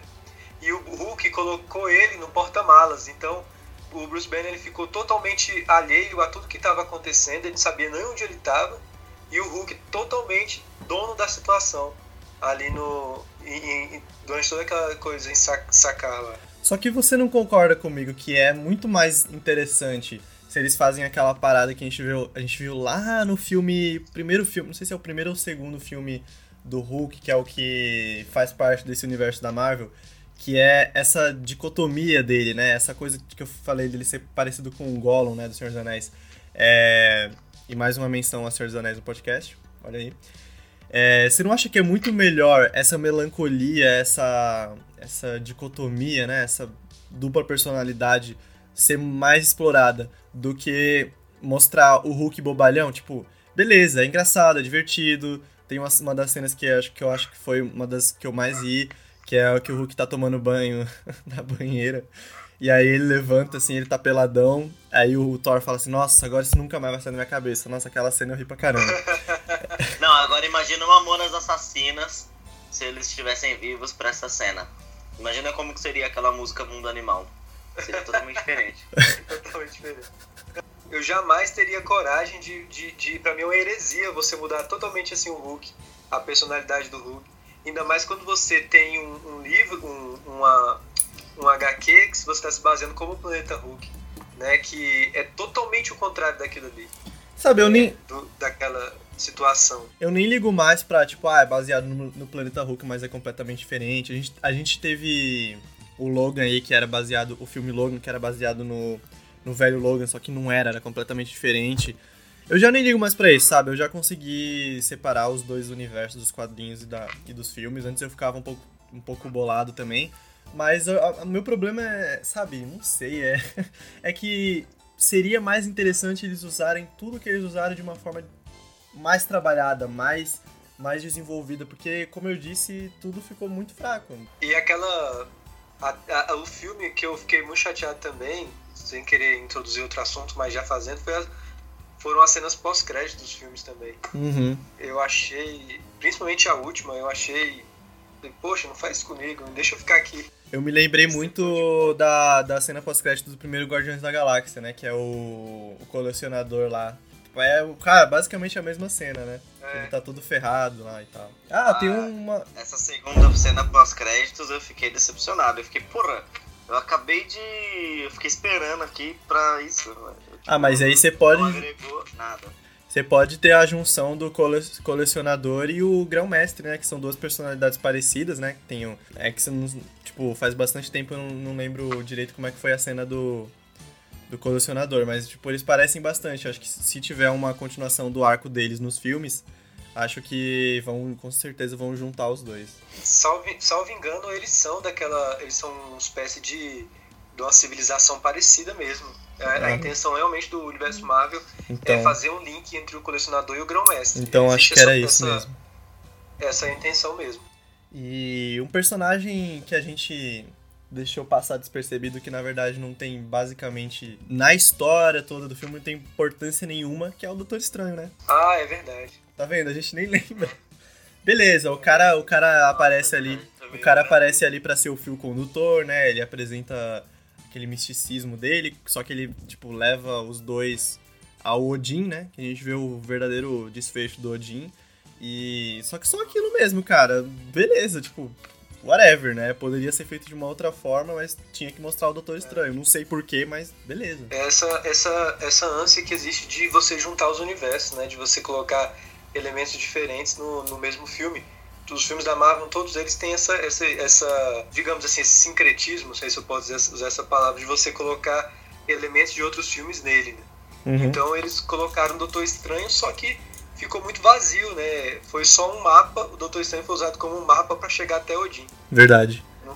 E o Hulk colocou ele no porta-malas. Então, o Bruce Banner ele ficou totalmente alheio a tudo que estava acontecendo, ele não sabia nem onde ele estava. E o Hulk totalmente dono da situação ali no em- em- durante toda aquela coisa em Sa- Sakar lá. Só que você não concorda comigo que é muito mais interessante se eles fazem aquela parada que a gente viu, a gente viu lá no filme, primeiro filme, não sei se é o primeiro ou segundo filme do Hulk, que é o que faz parte desse universo da Marvel, que é essa dicotomia dele, né? Essa coisa que eu falei dele ser parecido com o Gollum, né, do Senhor dos Anéis. É... E mais uma menção a Senhor dos Anéis no podcast, olha aí. É, você não acha que é muito melhor essa melancolia, essa, essa dicotomia, né? Essa dupla personalidade ser mais explorada do que mostrar o Hulk bobalhão? Tipo, beleza, é engraçado, é divertido. Tem uma, uma das cenas que eu, acho, que eu acho que foi uma das que eu mais ri, que é o que o Hulk tá tomando banho na banheira. E aí ele levanta, assim, ele tá peladão. Aí o Thor fala assim, nossa, agora isso nunca mais vai sair da minha cabeça. Nossa, aquela cena eu ri pra caramba. Não, agora imagina uma Mamonas Assassinas se eles estivessem vivos pra essa cena. Imagina como que seria aquela música Mundo Animal. Seria totalmente diferente. totalmente diferente. Eu jamais teria coragem de, de, de para mim é uma heresia você mudar totalmente assim o Hulk, a personalidade do Hulk. Ainda mais quando você tem um, um livro, um, uma, um HQ que você está se baseando como o Planeta Hulk, né? Que é totalmente o contrário daquilo ali, Sabe, eu nem, do, daquela situação. Eu nem ligo mais pra, tipo, ah, é baseado no, no Planeta Hulk, mas é completamente diferente. A gente, a gente teve o Logan aí, que era baseado, o filme Logan, que era baseado no, no velho Logan, só que não era, era completamente diferente. Eu já nem ligo mais pra isso, sabe? Eu já consegui separar os dois universos dos quadrinhos e, da, e dos filmes. Antes eu ficava um pouco, um pouco bolado também. Mas o meu problema é, sabe, não sei, é, é que seria mais interessante eles usarem tudo que eles usaram de uma forma mais trabalhada, mais, mais desenvolvida, porque, como eu disse, tudo ficou muito fraco. E aquela. A- a- o filme que eu fiquei muito chateado também, sem querer introduzir outro assunto, mas já fazendo, as- foram as cenas pós-crédito dos filmes também. Uhum. Eu achei, principalmente a última, eu achei. Poxa, não faz isso comigo, deixa eu ficar aqui. Eu me lembrei muito da, da cena pós-crédito do primeiro Guardiões da Galáxia, né? Que é o, o colecionador lá. Tipo, É, o cara, basicamente a mesma cena, né? É. Ele tá todo ferrado lá e tal. Ah, tem Ah. uma. Essa segunda cena pós-créditos eu fiquei decepcionado. Eu fiquei, porra, eu acabei de. Eu fiquei esperando aqui pra isso. velho. Tipo, Ah, mas aí você pode. Não agregou nada. Você pode ter a junção do cole- colecionador e o grão-mestre, né? Que são duas personalidades parecidas, né? Que tem o... É que você não... Tipo, faz bastante tempo eu não, não lembro direito como é que foi a cena do... Do colecionador, mas, tipo, eles parecem bastante. Acho que se tiver uma continuação do arco deles nos filmes, acho que vão, com certeza, vão juntar os dois. Salvo, salvo engano, eles são daquela. Eles são uma espécie de. de uma civilização parecida mesmo. A, a Ah. intenção realmente do universo Marvel Então, é fazer um link entre o colecionador e o grão-mestre. então acho Existe que era essa- isso mesmo. Essa é a intenção mesmo. E um personagem que a gente deixou passar despercebido, que na verdade não tem basicamente na história toda do filme, não tem importância nenhuma, que é o Doutor Estranho, né? Ah, é verdade. Tá vendo? A gente nem lembra. Beleza, o cara, o cara aparece ali. O cara aparece ali pra ser o fio condutor, né? Ele apresenta aquele misticismo dele, só que ele, tipo, leva os dois ao Odin, né? Que a gente vê o verdadeiro desfecho do Odin. E. Só que só aquilo mesmo, cara. Beleza, tipo. Whatever, né? Poderia ser feito de uma outra forma, mas tinha que mostrar o Doutor Estranho. Não sei porquê, mas beleza. Essa, essa, essa ânsia que existe de você juntar os universos, né? De você colocar elementos diferentes no, no mesmo filme. Os filmes da Marvel, todos eles têm essa, essa, essa, digamos assim, esse sincretismo, não sei se eu posso usar essa palavra, de você colocar elementos de outros filmes nele, né? Uhum. Então eles colocaram o Doutor Estranho, só que ficou muito vazio, né? Foi só um mapa, o Doutor Estranho foi usado como um mapa para chegar até Odin. Verdade. Não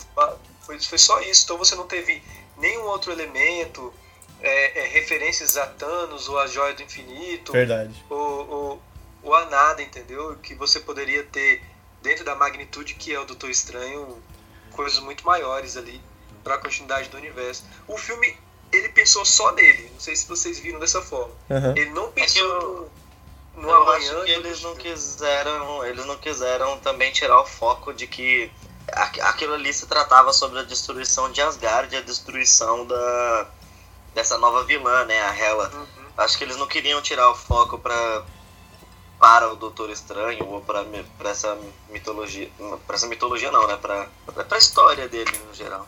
Foi, foi só isso, então você não teve nenhum outro elemento, é, é, referências a Thanos ou a Joia do Infinito, Verdade. ou, ou, ou a nada, entendeu? Que você poderia ter dentro da magnitude que é o Doutor Estranho, coisas muito maiores ali para a continuidade do universo. O filme, ele pensou só nele, não sei se vocês viram dessa forma. Aham. Ele não pensou eu- no, eu amanhã. acho que eles não quiseram, eles não quiseram também tirar o foco de que aqu- aquilo ali se tratava sobre a destruição de Asgard e a destruição da dessa nova vilã, né, a Hela. Uhum. Acho que eles não queriam tirar o foco para para o Doutor Estranho ou para para essa mitologia, para essa mitologia não, né, para para a história dele no geral.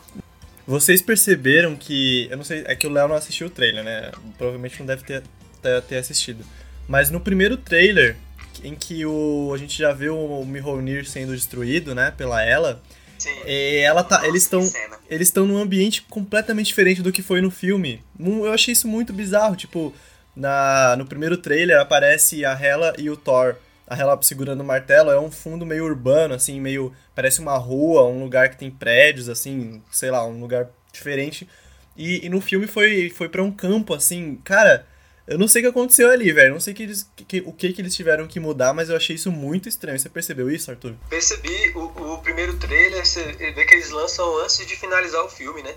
Vocês perceberam que. Eu não sei, é que o Léo não assistiu o trailer, né? Provavelmente não deve ter, ter, ter assistido. Mas no primeiro trailer, em que o, a gente já vê o Mjolnir sendo destruído, né, pela ela, Sim. e ela tá, eles estão eles estão num ambiente completamente diferente do que foi no filme. Eu achei isso muito bizarro, tipo, na, no primeiro trailer aparece a Hela e o Thor. A Hela segurando o martelo, é um fundo meio urbano, assim, meio. Parece uma rua, um lugar que tem prédios, assim, sei lá, um lugar diferente. E, e no filme foi, foi para um campo, assim, cara. Eu não sei o que aconteceu ali, velho. Não sei que eles, que- o que, que eles tiveram que mudar, mas eu achei isso muito estranho. Você percebeu isso, Arthur? Percebi, o, o primeiro trailer, você vê que eles lançam antes de finalizar o filme, né?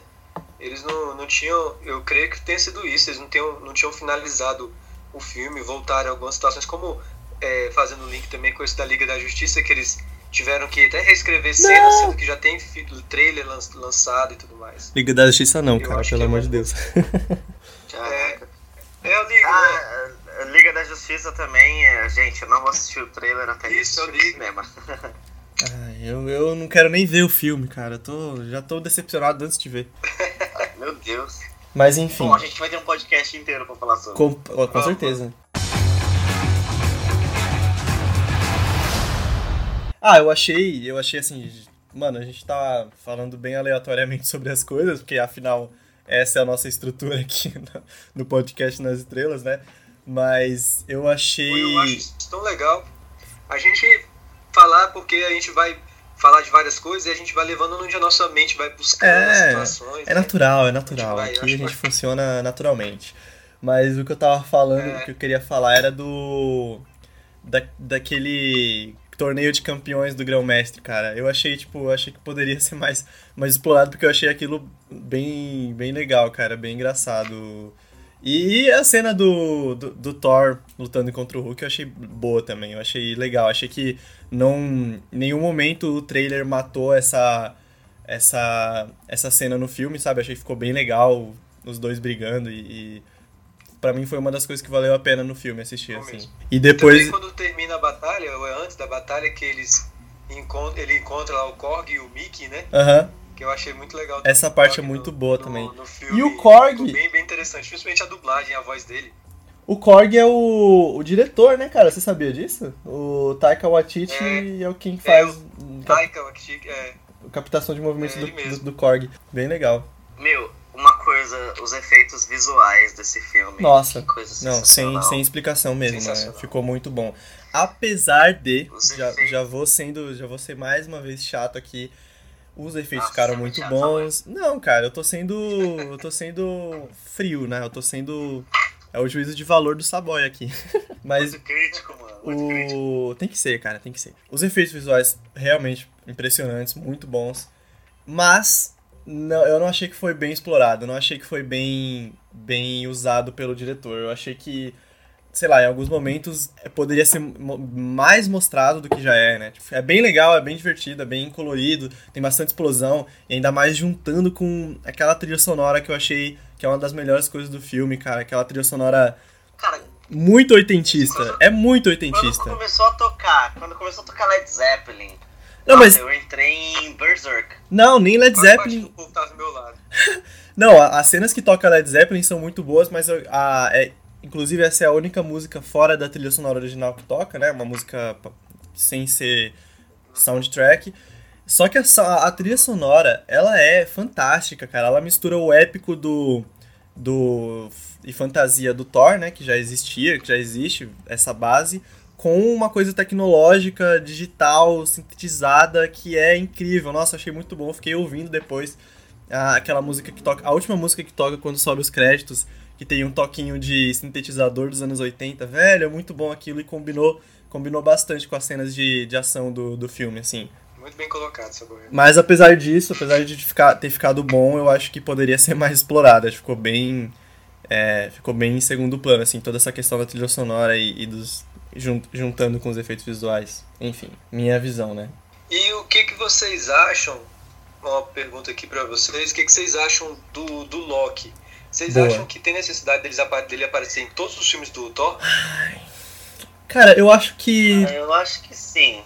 Eles não, não tinham, eu creio que tenha sido isso, eles não, tinham, não tinham finalizado o filme, voltaram a algumas situações, como é, fazendo link também com esse da Liga da Justiça, que eles tiveram que até reescrever cenas, sendo que já tem fi- trailer lan- lançado e tudo mais. Liga da Justiça não, Eu cara, pelo amor de Deus. Caraca. É a Liga, né? Ah, a Liga da Justiça também, é, gente, eu não vou assistir o trailer até Isso, isso eu no ligo. cinema. Ai, eu, eu não quero nem ver o filme, cara. Eu tô, já tô decepcionado antes de ver. Meu Deus. Mas enfim, Bom, a gente vai ter um podcast inteiro pra falar sobre. com, com Vamos. certeza. Ah, eu achei, eu achei assim, mano, a gente tá falando bem aleatoriamente sobre as coisas, porque afinal essa é a nossa estrutura aqui no, no podcast nas estrelas, né? Mas eu achei. Eu acho isso tão legal. A gente falar porque a gente vai falar de várias coisas e a gente vai levando onde a nossa mente vai buscando É, as situações. É né? natural, é natural. vai, eu Aqui a gente que- funciona naturalmente. Mas o que eu tava falando, É. o que eu queria falar era do. Da, daquele torneio de campeões do Grão-Mestre, cara. Eu achei, tipo, achei que poderia ser mais, mais explorado, porque eu achei aquilo bem, bem legal, cara, bem engraçado. E a cena do, do, do Thor lutando contra o Hulk eu achei boa também, eu achei legal. Achei que não, em nenhum momento o trailer matou essa, essa, essa cena no filme, sabe? Achei que ficou bem legal os dois brigando e, e para mim foi uma das coisas que valeu a pena no filme assistir, assim. E depois. Também quando termina a batalha, ou é antes da batalha, que eles encontram, ele encontra lá o Korg e o Mickey, né? Aham. Que eu achei muito legal. Essa O parte é muito no- boa no- também. no filme. E o Korg? Bem, bem interessante, principalmente a dublagem, a voz dele. O Korg é o, o diretor, né, cara? Você sabia disso? O Taika Waititi É. é, o quem faz cap- Taika Waititi, é, captação de movimentos É do, do, do Korg. Bem legal. Meu, coisa, os efeitos visuais desse filme. Nossa. Que coisa Não, sem, sem explicação mesmo, né? Ficou muito bom. Apesar de, Os já, efeitos. já vou sendo, já vou ser mais uma vez chato aqui. Os efeitos Nossa, ficaram é muito bons. Não, cara, eu tô sendo, eu tô sendo frio, né? Eu tô sendo é o juízo de valor do Saboy aqui. Mas Muito crítico, mano. Muito crítico. o tem que ser, cara, tem que ser. Os efeitos visuais realmente impressionantes, muito bons. Mas não, eu não achei que foi bem explorado, eu não achei que foi bem bem usado pelo diretor. Eu achei que sei lá, em alguns momentos é, poderia ser mais mostrado do que já é, né? Tipo, É bem legal, é bem divertido, é bem colorido, tem bastante explosão, e ainda mais juntando com aquela trilha sonora que eu achei que é uma das melhores coisas do filme, cara. Aquela trilha sonora Cara, muito oitentista. É muito quando oitentista. começou a tocar, quando começou a tocar Led Zeppelin, Não, nossa, mas eu entrei em Berserk. Não, nem Led Zeppelin. lado. Não, a- as cenas que toca Led Zeppelin são muito boas, mas eu- a, é- inclusive essa é a única música fora da trilha sonora original que toca, né? Uma música sem ser soundtrack. Só que essa, a trilha sonora, ela é fantástica, cara. Ela mistura o épico do do e fantasia do Thor, né, que já existia, que já existe essa base, com uma coisa tecnológica, digital, sintetizada, que é incrível. Nossa, achei muito bom. Fiquei ouvindo depois ah, aquela música que toca, a última música que toca quando sobe os créditos, que tem um toquinho de sintetizador dos anos 80. Velho, é muito bom aquilo e combinou, combinou bastante com as cenas de, de ação do, do filme, assim. Muito bem colocado, Saborreiro. Mas apesar disso, apesar de ficar, ter ficado bom, eu acho que poderia ser mais que ficou bem. é, ficou bem em segundo plano, assim, toda essa questão da trilha sonora e, e dos. Jun- juntando com os efeitos visuais. Enfim, minha visão, né? E o que, que vocês acham? Uma pergunta aqui pra vocês. O que, que vocês acham do, do Loki? Vocês Boa. acham que tem necessidade deles, dele aparecer em todos os filmes do Thor? Cara, eu acho que. Eu acho que sim.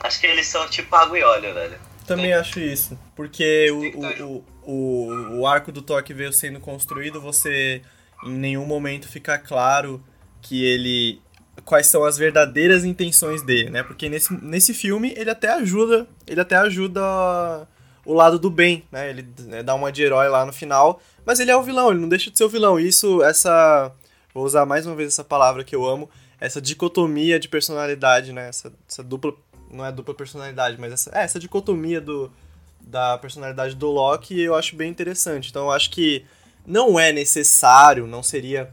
Acho que eles são tipo água e óleo, velho. Também acho isso. Porque o, o, o, o arco do Thor que veio sendo construído, você em nenhum momento fica claro que ele. Quais são as verdadeiras intenções dele, né? Porque nesse, nesse filme ele até ajuda. Ele até ajuda o lado do bem, né? Ele né, dá uma de herói lá no final. Mas ele é o vilão, ele não deixa de ser o vilão. Isso, essa. Vou usar mais uma vez essa palavra que eu amo. Essa dicotomia de personalidade, né? Essa, essa dupla. Não é dupla personalidade, mas essa, é, essa dicotomia do, da personalidade do Loki eu acho bem interessante. Então eu acho que não é necessário, não seria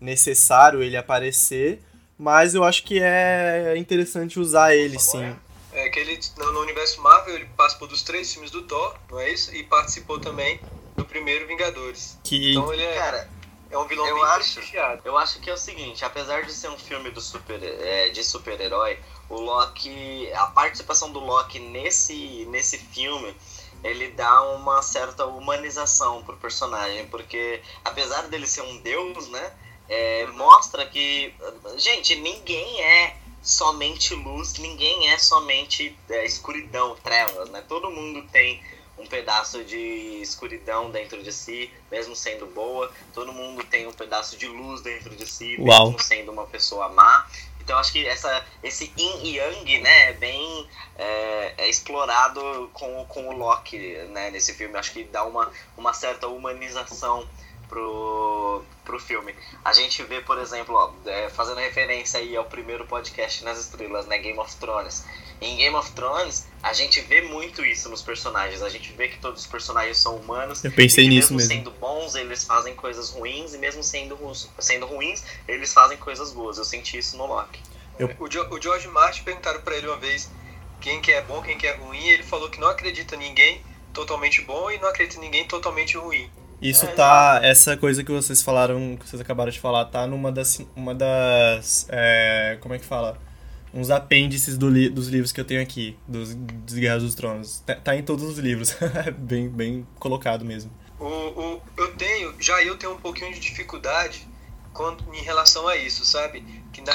necessário ele aparecer, mas eu acho que é interessante usar ele sim. É que ele, no, no universo Marvel, ele participou dos três filmes do Thor, não é isso? E participou também do primeiro Vingadores. Que Então ele é, Cara, é um vilão eu bem acho. prestigiado. Eu acho que é o seguinte, apesar de ser um filme do super, é, de super-herói, o Loki, a participação do Loki nesse, nesse filme, ele dá uma certa humanização pro personagem, porque apesar dele ser um deus, né, é, mostra que, gente, ninguém é somente luz, ninguém é somente é, escuridão, trevas, né? Todo mundo tem um pedaço de escuridão dentro de si, mesmo sendo boa. Todo mundo tem um pedaço de luz dentro de si, Uau. mesmo sendo uma pessoa má. Então acho que essa, esse yin e yang, né, é bem é, é explorado com, com o Loki, né, nesse filme. Acho que dá uma, uma certa humanização pro, pro filme. A gente vê, por exemplo, ó, é, fazendo referência aí ao primeiro podcast nas estrelas, né, Game of Thrones. Em Game of Thrones, a gente vê muito isso nos personagens. A gente vê que todos os personagens são humanos. eu pensei e nisso mesmo mesmo. sendo bons, eles fazem coisas ruins, e mesmo sendo, sendo ruins, eles fazem coisas boas. Eu senti isso no Loki. O, Jo- o George Martin perguntaram pra ele uma vez quem que é bom, quem que é ruim, e ele falou que não acredita em ninguém totalmente bom e não acredita em ninguém totalmente ruim. Isso É, tá. Essa coisa que vocês falaram, que vocês acabaram de falar, tá numa das. Uma das. é, como é que fala? Uns apêndices do li- dos livros que eu tenho aqui, dos, dos Guerras dos Tronos. Tá, tá em todos os livros. bem, bem colocado mesmo. O, o, eu tenho, já eu tenho um pouquinho de dificuldade quando, em relação a isso, sabe? Que na,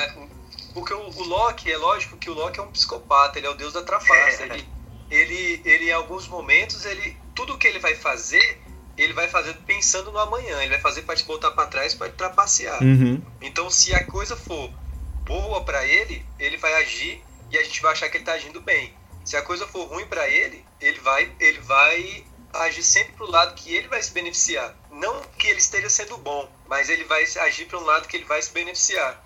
porque o, o Loki, é lógico que o Loki é um psicopata, ele é o deus da trapaça. Ele, ele, ele, em alguns momentos, ele tudo que ele vai fazer, ele vai fazer pensando no amanhã. Ele vai fazer para te botar para trás, para te trapacear. Uhum. Então, se a coisa for boa pra ele, ele vai agir e a gente vai achar que ele tá agindo bem. Se a coisa for ruim pra ele, ele vai, ele vai agir sempre pro lado que ele vai se beneficiar. Não que ele esteja sendo bom, mas ele vai agir para um lado que ele vai se beneficiar.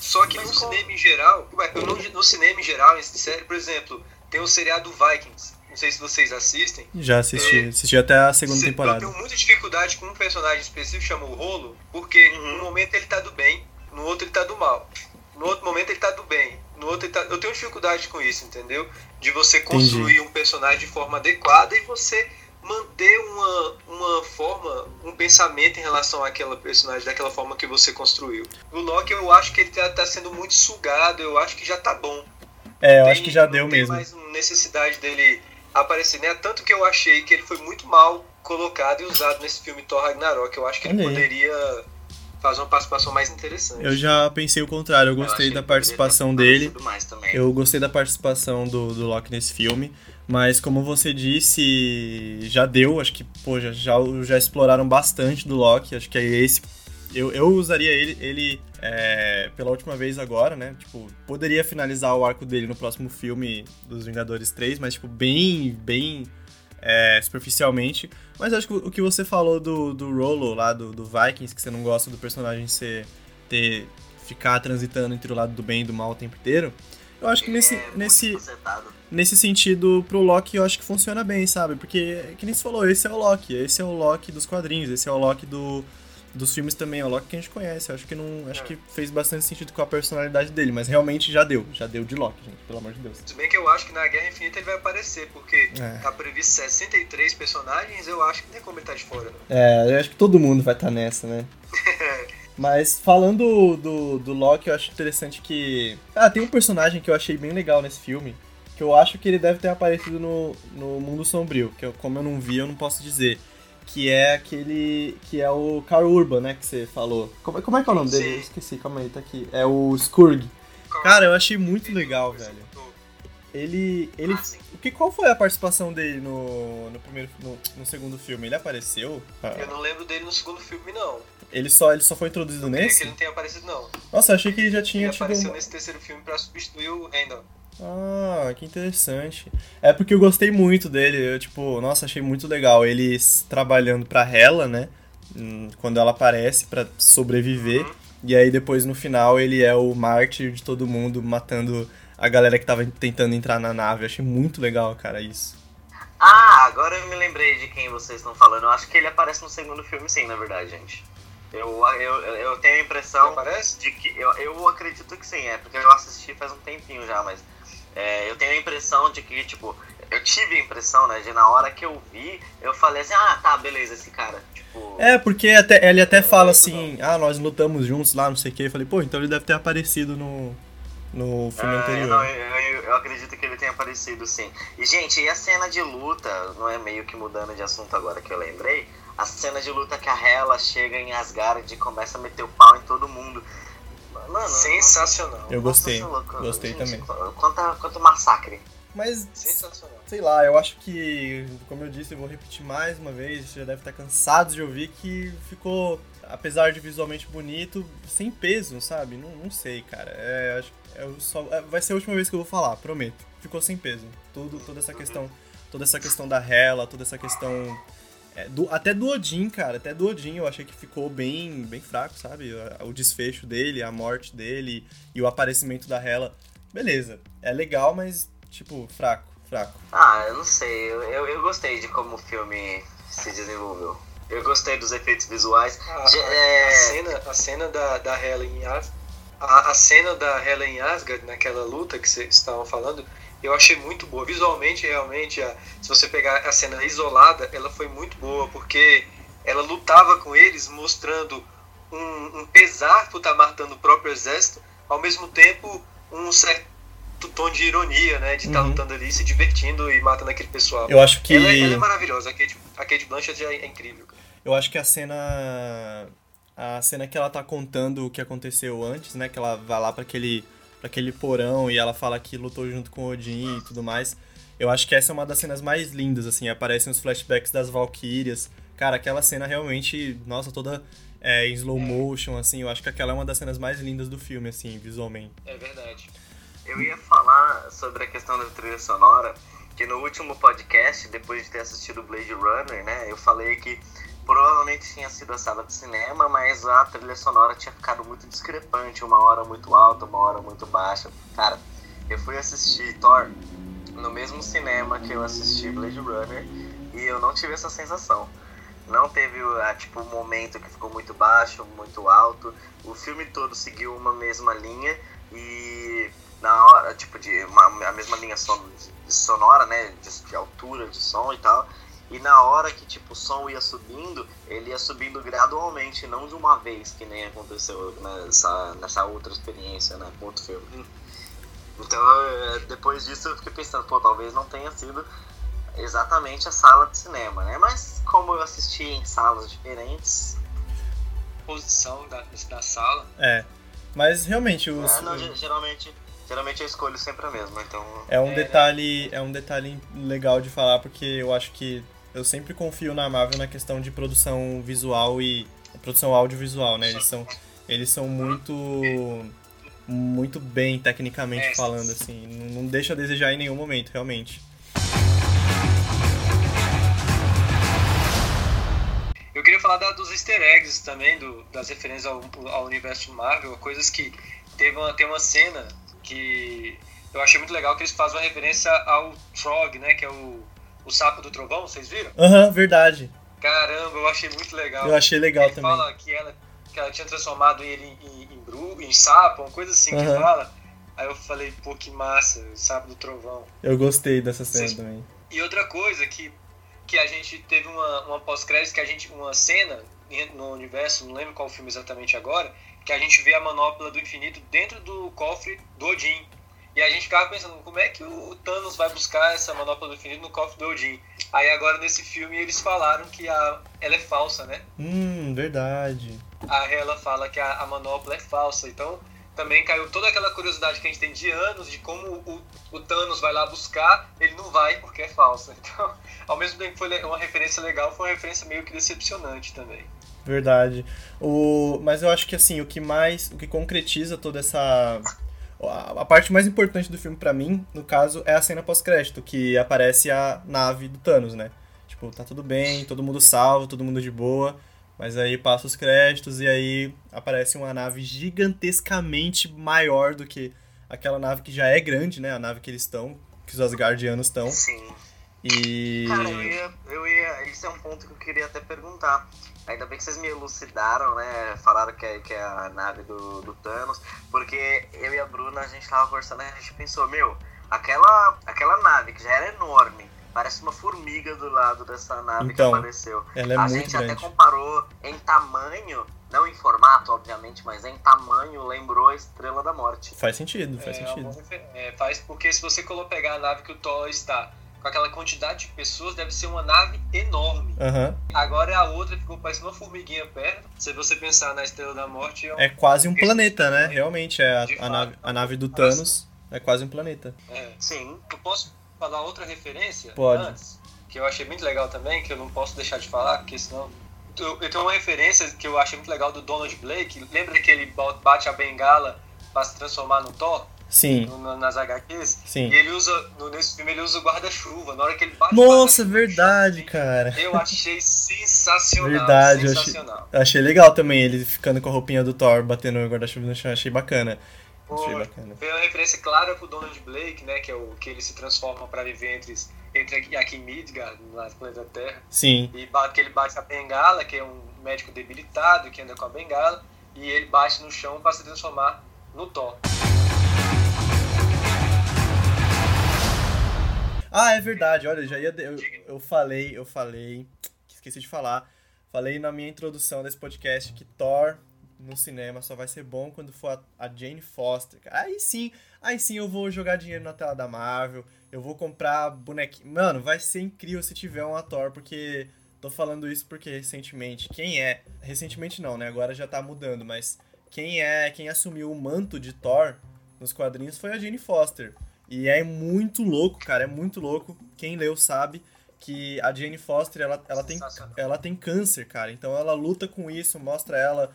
Só que no cinema em geral, no, no cinema em geral, em série, por exemplo, tem o seriado Vikings. Não sei se vocês assistem. Já assisti. Assisti até a segunda temporada. Eu tenho muita dificuldade com um personagem específico, chama o Rolo, porque Uhum. no momento ele tá do bem, no outro ele tá do mal. No outro momento ele tá do bem, no outro ele tá... Eu tenho dificuldade com isso, entendeu? De você construir um personagem de forma adequada e você manter uma, uma forma, um pensamento em relação àquela personagem daquela forma que você construiu. O Loki eu acho que ele tá, tá sendo muito sugado, eu acho que já tá bom. É, eu Tem- acho que já não deu tem mesmo. mais necessidade dele aparecer, né? Tanto que eu achei que ele foi muito mal colocado e usado nesse filme Thor Ragnarok. Eu acho que ele poderia faz uma participação mais interessante. Eu já pensei o contrário, eu gostei achei da participação dele. Eu gostei da participação do, do Loki nesse filme, mas como você disse, já deu, acho que pô, já, já, já exploraram bastante do Loki, acho que é esse. Eu, eu usaria ele, ele é, pela última vez agora, né? Tipo, poderia finalizar o arco dele no próximo filme dos Vingadores 3, mas tipo, bem, bem é, superficialmente. Mas acho que o que você falou do, do Rolo lá, do, do Vikings, que você não gosta do personagem ser, ter, ficar transitando entre o lado do bem e do mal o tempo inteiro, eu acho que nesse, é nesse, facetado. nesse sentido, pro Loki, eu acho que funciona bem, sabe? Porque, que nem você falou, esse é o Loki. Esse é o Loki dos quadrinhos, esse é o Loki do, dos filmes também, é o Loki que a gente conhece. Eu acho que não. Acho que fez bastante sentido com a personalidade dele, mas realmente já deu. Já deu de Loki, gente, pelo amor de Deus. Se bem que eu acho que na Guerra Infinita ele vai aparecer, porque É. tá previsto 63 personagens, eu acho que não tem como ele tá de fora. Não. É, eu acho que todo mundo vai estar nessa, né? Mas falando do, do Loki, eu acho interessante que. Ah, tem um personagem que eu achei bem legal nesse filme. Que eu acho que ele deve ter aparecido no, no Mundo Sombrio. Que eu, como eu não vi, eu não posso dizer. Que é aquele. Que é o Carl Urban, né? Que você falou. Como, como é que é o nome dele? Eu esqueci, calma aí, tá aqui. É o Skurg. Cara, eu achei muito legal, velho. Ele. ele Ah, o que, qual foi a participação dele no, no primeiro no, no segundo filme? Ele apareceu? Ah, Eu não lembro dele no segundo filme, não. ele só, ele só foi introduzido que nesse? ele não tenha aparecido, não. Nossa, eu achei que ele já tinha Ele tido. apareceu um- nesse terceiro filme pra substituir o Randall. Ah, que interessante. É porque eu gostei muito dele. Eu, tipo, nossa, achei muito legal. Eles trabalhando pra Hela, né? Hum, Quando ela aparece pra sobreviver. Uhum. E aí depois no final ele é o mártir de todo mundo, matando a galera que tava tentando entrar na nave. Eu achei muito legal, cara, isso. Ah, agora eu me lembrei de quem vocês estão falando. Eu acho que ele aparece no segundo filme, sim, na verdade, gente. Eu, eu, eu tenho a impressão aparece? de que. Eu, eu acredito que sim, é porque eu assisti faz um tempinho já, mas. É, eu tenho a impressão de que, tipo. Eu tive a impressão, né, de na hora que eu vi, eu falei assim: ah, tá, beleza, esse cara. Tipo. É, porque até, ele até fala assim, ah, nós lutamos juntos lá, não sei o que. Eu falei, pô, então ele deve ter aparecido no, no filme É, anterior. não, eu, eu- eu acredito que ele tenha aparecido sim. E, gente, e a cena de luta, não é meio que mudando de assunto agora que eu lembrei, a cena de luta que a Hela chega em Asgard e começa a meter o pau em todo mundo. Mano, Sensacional. Eu gostei, louco. gostei Gente, também. qu- Quanto, quanto massacre. Mas Sensacional. sei lá, eu acho que, como eu disse, eu vou repetir mais uma vez, você já deve estar cansado de ouvir que ficou, apesar de visualmente bonito, sem peso, sabe? Não, não sei, cara. É, acho, eu só, é, vai ser a última vez que eu vou falar, prometo. Ficou sem peso. Tudo, toda essa questão, toda essa questão da Hela, toda essa questão é, do- até do Odin, cara, até do Odin eu achei que ficou bem, bem fraco, sabe? O, o desfecho dele, a morte dele e o aparecimento da Hela. Beleza, é legal, mas tipo, fraco, fraco. Ah, eu não sei. Eu, eu, eu gostei de como o filme se desenvolveu. Eu gostei dos efeitos visuais. A, De- é, a cena, a cena da, da Hela em Asgard, a, a cena da Hela em Asgard, naquela luta que vocês estavam falando, eu achei muito boa. Visualmente, realmente, a- se você pegar a cena isolada, ela foi muito boa, porque ela lutava com eles, mostrando um, um pesar por estar matando o próprio exército, ao mesmo tempo um certo tom de ironia, né, de estar Uhum. lutando ali, se divertindo e matando aquele pessoal. Eu acho que Ela, é- ela é maravilhosa, a Kate, a Kate Blanchett é, é incrível. cara. eu acho que a cena a cena que ela tá contando o que aconteceu antes, né, que ela vai lá para aquele para aquele porão e ela fala que lutou junto com Odin e tudo mais. Eu acho que essa é uma das cenas mais lindas assim, aparecem os flashbacks das Valkyrias. Cara, aquela cena realmente, nossa, toda é, em slow motion assim, eu acho que aquela é uma das cenas mais lindas do filme assim, visualmente. É verdade. Eu ia falar sobre a questão da trilha sonora, que no último podcast, depois de ter assistido Blade Runner, né, eu falei que provavelmente tinha sido a sala de cinema, mas a trilha sonora tinha ficado muito discrepante, uma hora muito alta, uma hora muito baixa. Cara, eu fui assistir Thor no mesmo cinema que eu assisti Blade Runner e eu não tive essa sensação. Não teve tipo um momento que ficou muito baixo, muito alto. O filme todo seguiu uma mesma linha e na hora, tipo, de uma, a mesma linha sonora, né? De, de altura de som e tal. E na hora que tipo, o som ia subindo, ele ia subindo gradualmente, não de uma vez, que nem aconteceu nessa, nessa outra experiência, né? Com outro filme. Então, eh, depois disso, eu fiquei pensando, pô, talvez não tenha sido exatamente a sala de cinema, né? Mas como eu assisti em salas diferentes, posição da, da sala. É. Mas realmente os. Ah, não, ge- geralmente, geralmente eu escolho sempre a mesma, então. É um É, detalhe, é um detalhe legal de falar porque eu acho que eu sempre confio na Marvel na questão de produção visual e produção audiovisual, né? Eles são eles são muito muito bem tecnicamente falando assim, não deixa a desejar em nenhum momento, realmente. Eu queria falar da- dos easter eggs também, do- das referências ao, ao universo Marvel, coisas que teve uma, tem uma cena que eu achei muito legal que eles fazem uma referência ao Trog, né, que é o, o sapo do trovão, vocês viram? Aham, verdade. Caramba, eu achei muito legal. Eu achei legal Ele também. fala que ela, que ela tinha transformado ele em, em, em, em sapo, uma coisa assim que Aham. fala. Aí eu falei, pô, que massa, o sapo do trovão. Eu gostei dessa cena Sim. também. E outra coisa que, que a gente teve uma, uma pós-crédito, que a gente. uma cena no universo, não lembro qual filme exatamente agora, que a gente vê a manopla do infinito dentro do cofre do Odin. E a gente ficava pensando, como é que o Thanos vai buscar essa manopla do infinito no cofre do Odin? Aí agora nesse filme eles falaram que a, ela é falsa, né? Hum, verdade. A Hela fala que a, a manopla é falsa. Então também caiu toda aquela curiosidade que a gente tem de anos de como o, o Thanos vai lá buscar, ele não vai porque é falsa. Então, ao mesmo tempo que foi uma referência legal, foi uma referência meio que decepcionante também. Verdade. O, mas eu acho que assim, o que mais, o que concretiza toda essa a, parte mais importante do filme pra mim, no caso, é a cena pós-crédito, que aparece a nave do Thanos, né? Tipo, tá tudo bem, todo mundo salvo, todo mundo de boa, mas aí passa os créditos e aí aparece uma nave gigantescamente maior do que aquela nave que já é grande, né? A nave que eles estão, que os Asgardianos estão. Sim. E Cara, eu ia, eu ia. Isso é um ponto que eu queria até perguntar. Ainda bem que vocês me elucidaram, né? Falaram que é, que é a nave do, do Thanos. Porque eu e a Bruna, a gente tava conversando e a gente pensou, meu, aquela, aquela nave que já era enorme, parece uma formiga do lado dessa nave Então, que apareceu. ela é a muito gente até grande. comparou em tamanho, não em formato, obviamente, mas em tamanho lembrou a Estrela da Morte. Faz sentido, faz É, sentido. é, faz porque se você pegar a nave que o Thor está com aquela quantidade de pessoas, deve ser uma nave enorme. Aham. Agora a outra ficou parecendo uma formiguinha perto. Se você pensar na Estrela da Morte, é um- É quase um planeta, né? Realmente, é a, a nave, a nave do Thanos é quase um planeta. é. Sim. Eu posso falar outra referência Pode. antes? Que eu achei muito legal também, que eu não posso deixar de falar, porque senão. Eu, tenho uma referência que eu achei muito legal do Donald Blake. Lembra que ele bate a bengala para se transformar no Thor? Sim, no- na- nas HQs? sim. E ele usa, no, nesse filme, ele usa o guarda-chuva. Na hora que ele bate Nossa, no verdade, cara. Eu achei sensacional. Verdade, eu achei- sensacional. Eu achei legal também ele ficando com a roupinha do Thor, batendo o guarda-chuva no chão. Achei bacana. Achei Foi, bacana. foi uma referência clara pro Donald Blake, né? Que é o que ele se transforma para viver entre, entre aqui- aqui em Midgard, no planeta Terra. Sim, E bate, que ele bate a bengala, que é um médico debilitado que anda com a bengala, e ele bate no chão para se transformar no Thor. Ah, é verdade. Olha, já ia. Eu, eu falei, eu falei. Esqueci de falar. Falei na minha introdução desse podcast que Thor no cinema só vai ser bom quando for a, Jane Foster. Aí sim, aí sim eu vou jogar dinheiro na tela da Marvel. Eu vou comprar bonequinho. Mano, vai ser incrível se tiver um Thor, porque. Tô falando isso porque recentemente, quem é. Recentemente não, né? Agora já tá mudando, mas quem é. Quem assumiu o manto de Thor nos quadrinhos foi a Jane Foster. E é muito louco, cara, é muito louco. Quem leu sabe que a Jane Foster, ela, ela, tem, ela tem câncer, cara. Então ela luta com isso, mostra ela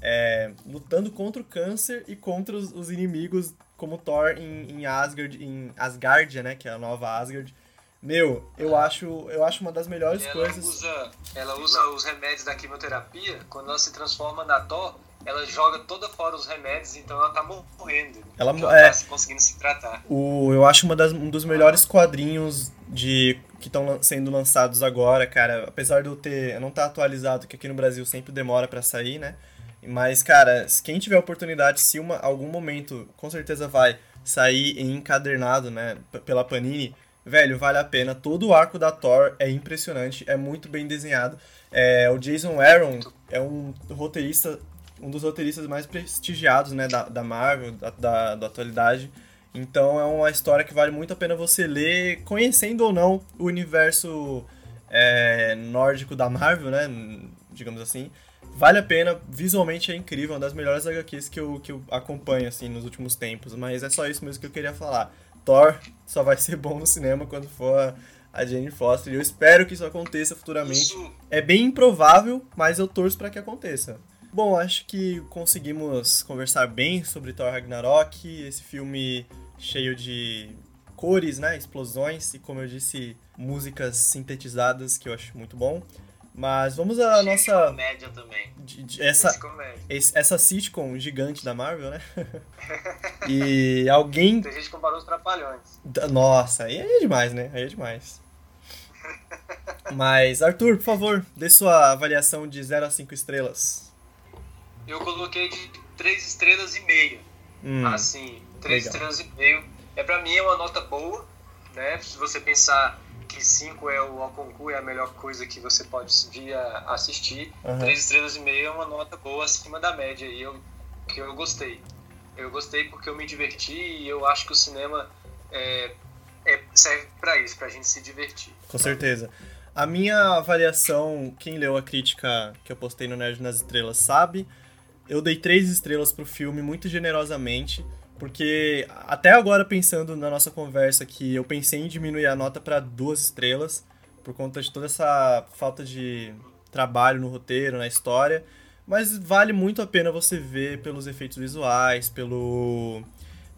é, lutando contra o câncer e contra os, os inimigos como Thor em, em Asgard, em Asgardia, né, que é a nova Asgard. Meu, eu acho, eu acho uma das melhores ela coisas. usa, ela usa os remédios da quimioterapia, quando ela se transforma na Thor, ela joga toda fora os remédios, então ela tá morrendo. Ela- ela é. tá se- conseguindo se tratar. O, eu acho uma das, um dos melhores quadrinhos de que estão sendo lançados agora, cara. Apesar de eu ter. Eu não estar atualizado, que aqui no Brasil sempre demora pra sair, né? Mas, cara, quem tiver oportunidade, se uma, algum momento, com certeza vai sair em encadernado, né? Pela Panini, velho, vale a pena. Todo o arco da Thor é impressionante, é muito bem desenhado. É, o Jason Aaron é um roteirista, um dos roteiristas mais prestigiados, né, da, da Marvel, da, da, da atualidade. Então é uma história que vale muito a pena você ler, conhecendo ou não o universo é, nórdico da Marvel, né? Digamos assim. Vale a pena, visualmente é incrível, uma das melhores HQs que eu, que eu acompanho, assim, nos últimos tempos. Mas é só isso mesmo que eu queria falar. Thor só vai ser bom no cinema quando for a Jane Foster. E eu espero que isso aconteça futuramente. Isso, É bem improvável, mas eu torço para que aconteça. Bom, acho que conseguimos conversar bem sobre Thor Ragnarok, esse filme cheio de cores, né, explosões e como eu disse, músicas sintetizadas que eu acho muito bom. Mas vamos à nossa Comédia também. de- de- essa comédia. esse- essa sitcom gigante da Marvel, né? e alguém Tem gente que comparou os trapalhões. Nossa, aí é demais, né? Aí é demais. Mas, Arthur, por favor, dê sua avaliação de 0 a 5 estrelas. Eu coloquei de 3 estrelas e meia. Hum, Assim, 3 legal. estrelas e meio. É pra mim é uma nota boa, né? Se você pensar que 5 é o concurso, é a melhor coisa que você pode vir a assistir. aham. 3 estrelas e meio é uma nota boa acima da média e eu que eu gostei. Eu gostei porque eu me diverti e eu acho que o cinema é, é- serve pra isso, pra gente se divertir. Com certeza. A minha avaliação, quem leu a crítica que eu postei no Nerd nas Estrelas sabe, eu dei três estrelas pro filme muito generosamente, porque até agora pensando na nossa conversa aqui, eu pensei em diminuir a nota para duas estrelas, por conta de toda essa falta de trabalho no roteiro, na história, mas vale muito a pena você ver pelos efeitos visuais, pelo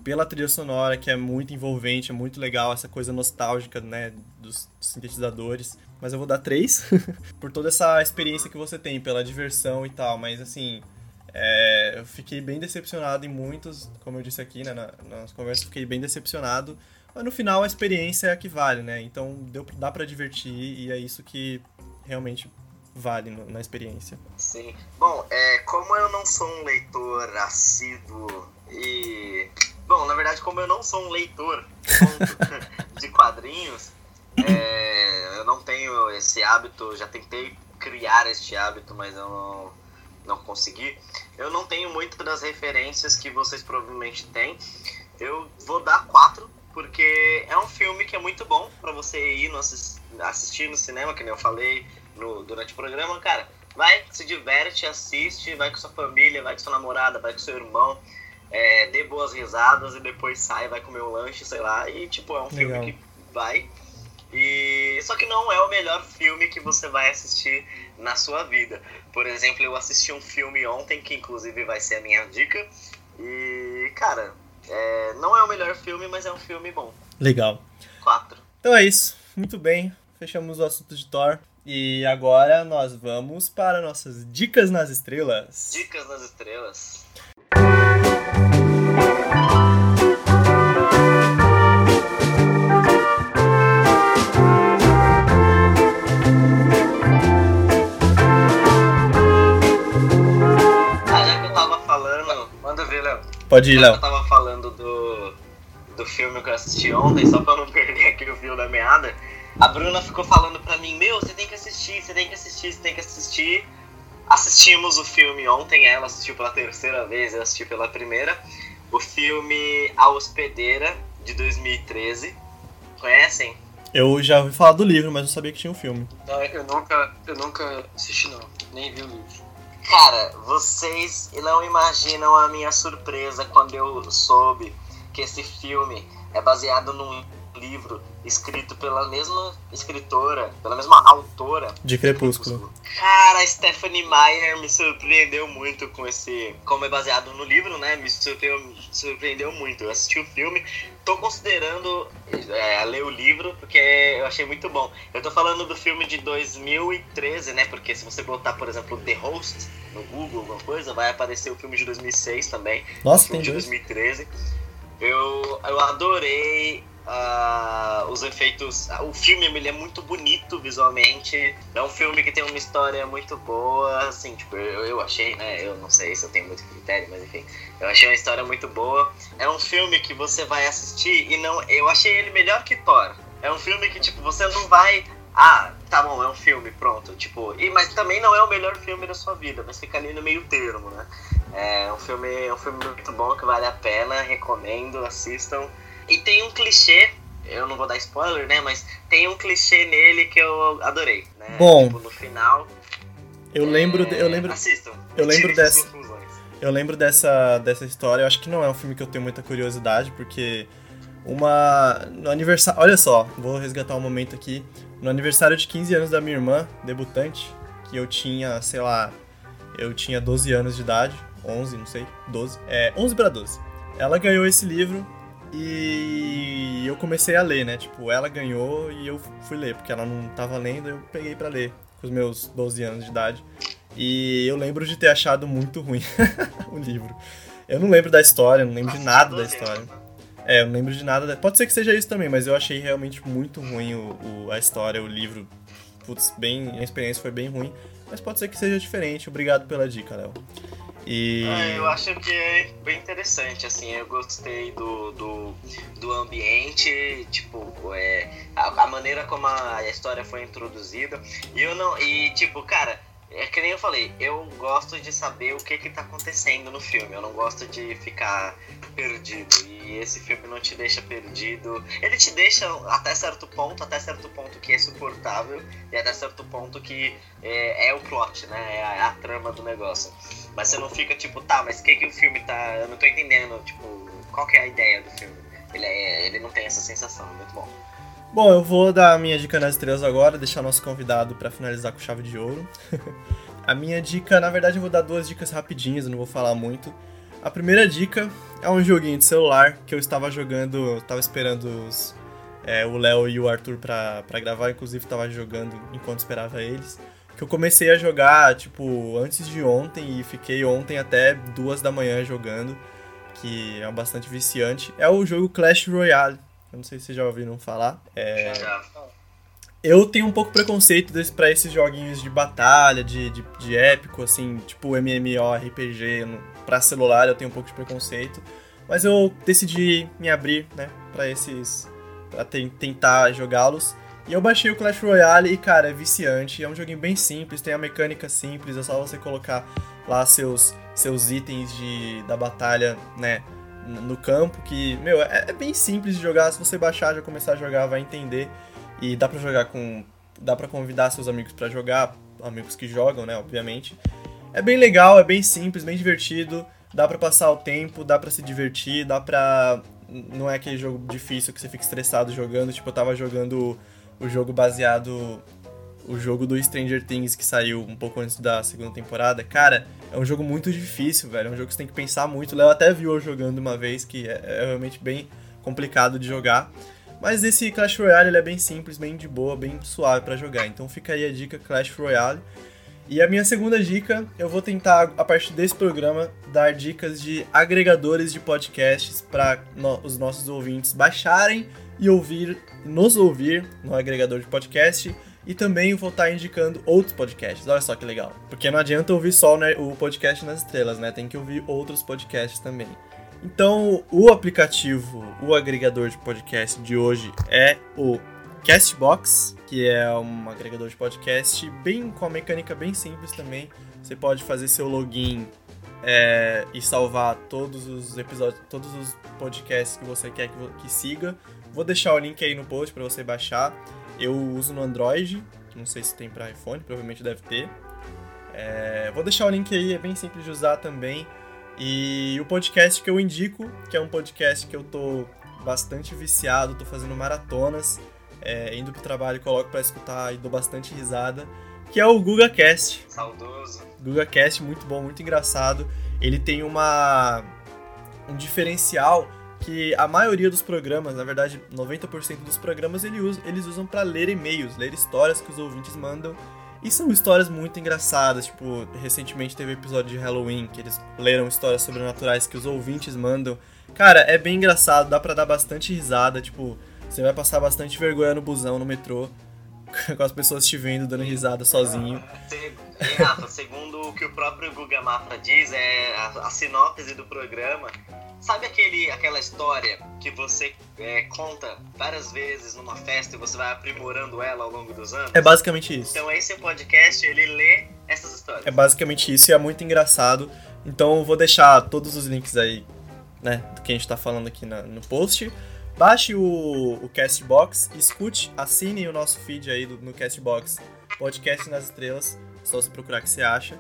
pela trilha sonora, que é muito envolvente, é muito legal, essa coisa nostálgica, né, dos sintetizadores. Mas eu vou dar três, por toda essa experiência que você tem, pela diversão e tal. Mas, assim, é, eu fiquei bem decepcionado em muitos, como eu disse aqui, né, na, nas conversas, fiquei bem decepcionado. Mas no final a experiência é a que vale, né? Então deu, dá pra divertir e é isso que realmente vale no- na experiência. Sim. Bom, é, como eu não sou um leitor assíduo e. Bom, na verdade, como eu não sou um leitor de quadrinhos, é, eu não tenho esse hábito, já tentei criar este hábito, mas eu não, não consegui. Eu não tenho muito das referências que vocês provavelmente têm. Eu vou dar quatro, porque é um filme que é muito bom pra você ir no assis- assistir no cinema, que nem eu falei no, durante o programa, cara. Vai, se diverte, assiste, vai com sua família, vai com sua namorada, vai com seu irmão, é, dê boas risadas e depois sai, vai comer um lanche, sei lá. E, tipo, é um filme Legal. que vai. E só que não é o melhor filme que você vai assistir na sua vida. Por exemplo, eu assisti um filme ontem, que inclusive vai ser a minha dica. E, cara, é, não é o melhor filme, mas é um filme bom. Legal. Quatro. Então é isso. Muito bem. Fechamos o assunto de Thor. E agora nós vamos para nossas dicas nas estrelas. Dicas das estrelas. Pode ir, Léo. eu tava falando do, do filme que eu assisti ontem, só pra não perder aqui o fio da meada, a Bruna ficou falando pra mim, meu, você tem que assistir, você tem que assistir, você tem que assistir. Assistimos o filme ontem, ela assistiu pela terceira vez, eu assisti pela primeira. O filme A Hospedeira, de 2013. Conhecem? Eu já ouvi falar do livro, mas não sabia que tinha um filme. Não, eu nunca, eu nunca assisti não, nem vi o livro. Cara, vocês não imaginam a minha surpresa quando eu soube que esse filme é baseado num livro escrito pela mesma escritora, pela mesma autora. De Crepúsculo. Cara, a Stephanie Meyer me surpreendeu muito com esse. Como é baseado no livro, né? Me surpreendeu, surpreendeu muito. Eu assisti o filme, tô considerando é, ler o livro, porque eu achei muito bom. Eu tô falando do filme de 2013, né? Porque se você botar, por exemplo, The Host no Google, alguma coisa, vai aparecer o filme de 2006 também. Nossa, o filme tem de dois. 2013. Eu, eu adorei ah, os efeitos. O filme ele é muito bonito visualmente. É um filme que tem uma história muito boa. Assim, tipo, eu, eu achei, né? Eu não sei se eu tenho muito critério, mas enfim. Eu achei uma história muito boa. É um filme que você vai assistir e não. Eu achei ele melhor que Thor. É um filme que, tipo, você não vai. Ah, tá bom, é um filme, pronto. Tipo, e, mas também não é o melhor filme da sua vida, mas fica ali no meio termo, né? É um filme, é um filme muito bom que vale a pena, recomendo, assistam. E tem um clichê, eu não vou dar spoiler, né? Mas tem um clichê nele que eu adorei, né? Bom. Tipo, no final. Eu lembro, de- eu É, lembro, Assistam. eu lembro dessa- eu lembro dessa, dessa história. Eu acho que não é um filme que eu tenho muita curiosidade, porque uma no aniversário, olha só, vou resgatar um momento aqui. No aniversário de 15 anos da minha irmã, debutante, que eu tinha, sei lá, eu tinha 12 anos de idade, 11, não sei, 12, é, 11 para 12. Ela ganhou esse livro e eu comecei a ler, né? Tipo, ela ganhou e eu fui ler, porque ela não tava lendo, eu peguei pra ler com os meus 12 anos de idade. E eu lembro de ter achado muito ruim o livro. Eu não lembro da história, não lembro de nada da 12 história. É, eu não lembro de nada. da- Pode ser que seja isso também, mas eu achei realmente muito ruim o, o- a história, o livro. Putz, bem, a experiência foi bem ruim. Mas pode ser que seja diferente. Obrigado pela dica, Léo. E. É, eu acho que é bem interessante, assim, eu gostei do, do, do ambiente, tipo, é, a, a maneira como a, história foi introduzida. E eu não. E tipo, cara, é que nem eu falei, eu gosto de saber o que que tá acontecendo no filme. Eu não gosto de ficar perdido. E esse filme não te deixa perdido. Ele te deixa até certo ponto, até certo ponto que é suportável, e até certo ponto que é, é o plot, né? É a, é a trama do negócio. Mas você não fica tipo, tá, mas o que, que o filme tá. Eu não tô entendendo, tipo, qual que é a ideia do filme? Ele, é, ele não tem essa sensação, é muito bom. Bom, eu vou dar a minha dica nas estrelas agora, deixar nosso convidado pra finalizar com chave de ouro. a minha dica, na verdade, eu vou dar duas dicas rapidinhas, não vou falar muito. A primeira dica é um joguinho de celular que eu estava jogando, eu estava esperando os, é, o Léo e o Arthur pra gravar, inclusive estava jogando enquanto esperava eles. Que eu comecei a jogar, tipo, antes de ontem e fiquei ontem até duas da manhã jogando, que é bastante viciante. É o jogo Clash Royale. Eu não sei se vocês já ouviram falar. É, eu tenho um pouco preconceito desse, pra esses joguinhos de batalha, de, de, de épico, assim, tipo MMORPG no- pra celular, eu tenho um pouco de preconceito. Mas eu decidi me abrir, né, pra esses. pra ten- tentar jogá-los. E eu baixei o Clash Royale e, cara, é viciante. É um joguinho bem simples, tem a mecânica simples, é só você colocar lá seus, seus itens de, da batalha, né, no campo, que, meu, é, é bem simples de jogar. Se você baixar, já começar a jogar, vai entender. E dá pra jogar com. dá pra convidar seus amigos pra jogar, amigos que jogam, né, obviamente. É bem legal, é bem simples, bem divertido. Dá pra passar o tempo, dá pra se divertir, dá pra. Não é aquele jogo difícil que você fica estressado jogando. Tipo, eu tava jogando o jogo baseado. O jogo do Stranger Things que saiu um pouco antes da segunda temporada. Cara, é um jogo muito difícil, velho. É um jogo que você tem que pensar muito. O Léo até viu eu jogando uma vez, que é, é realmente bem complicado de jogar. Mas esse Clash Royale é bem simples, bem de boa, bem suave pra jogar. Então fica aí a dica Clash Royale. E a minha segunda dica, eu vou tentar, a partir desse programa, dar dicas de agregadores de podcasts para os nossos ouvintes baixarem e ouvir, nos ouvir no agregador de podcast. E também vou estar indicando outros podcasts. Olha só que legal. Porque não adianta ouvir só né, o podcast nas estrelas, né? Tem que ouvir outros podcasts também. Então, o aplicativo, o agregador de podcast de hoje é o Castbox, que é um agregador de podcast bem com a mecânica bem simples também. Você pode fazer seu login é, e salvar todos os episódios, todos os podcasts que você quer que, que siga. Vou deixar o link aí no post para você baixar. Eu uso no Android, não sei se tem para iPhone, provavelmente deve ter. É, vou deixar o link aí, é bem simples de usar também. E o podcast que eu indico, que é um podcast que eu tô bastante viciado, tô fazendo maratonas, é, indo pro trabalho, coloco pra escutar e dou bastante risada, que é o GugaCast. Saudoso. GugaCast, muito bom, muito engraçado. Ele tem uma um diferencial que a maioria dos programas, na verdade 90% dos programas, ele usa- eles usam para ler e-mails, ler histórias que os ouvintes mandam. E são histórias muito engraçadas, tipo, recentemente teve episódio de Halloween que eles leram histórias sobrenaturais que os ouvintes mandam. Cara, é bem engraçado, dá pra dar bastante risada, tipo, você vai passar bastante vergonha no busão, no metrô, com as pessoas te vendo dando risada sozinho. Rafa, segundo o que o próprio Guga Mafra diz, é a, a sinopse do programa. Sabe aquele, aquela história que você é, conta várias vezes numa festa e você vai aprimorando ela ao longo dos anos? É basicamente isso. Então esse podcast, ele lê essas histórias. É basicamente isso e é muito engraçado. Então eu vou deixar todos os links aí, né, do que a gente tá falando aqui na- no post. Baixe o, o Castbox, escute, assine o nosso feed aí do- no Castbox, Podcast nas Estrelas, Só você procurar que você acha.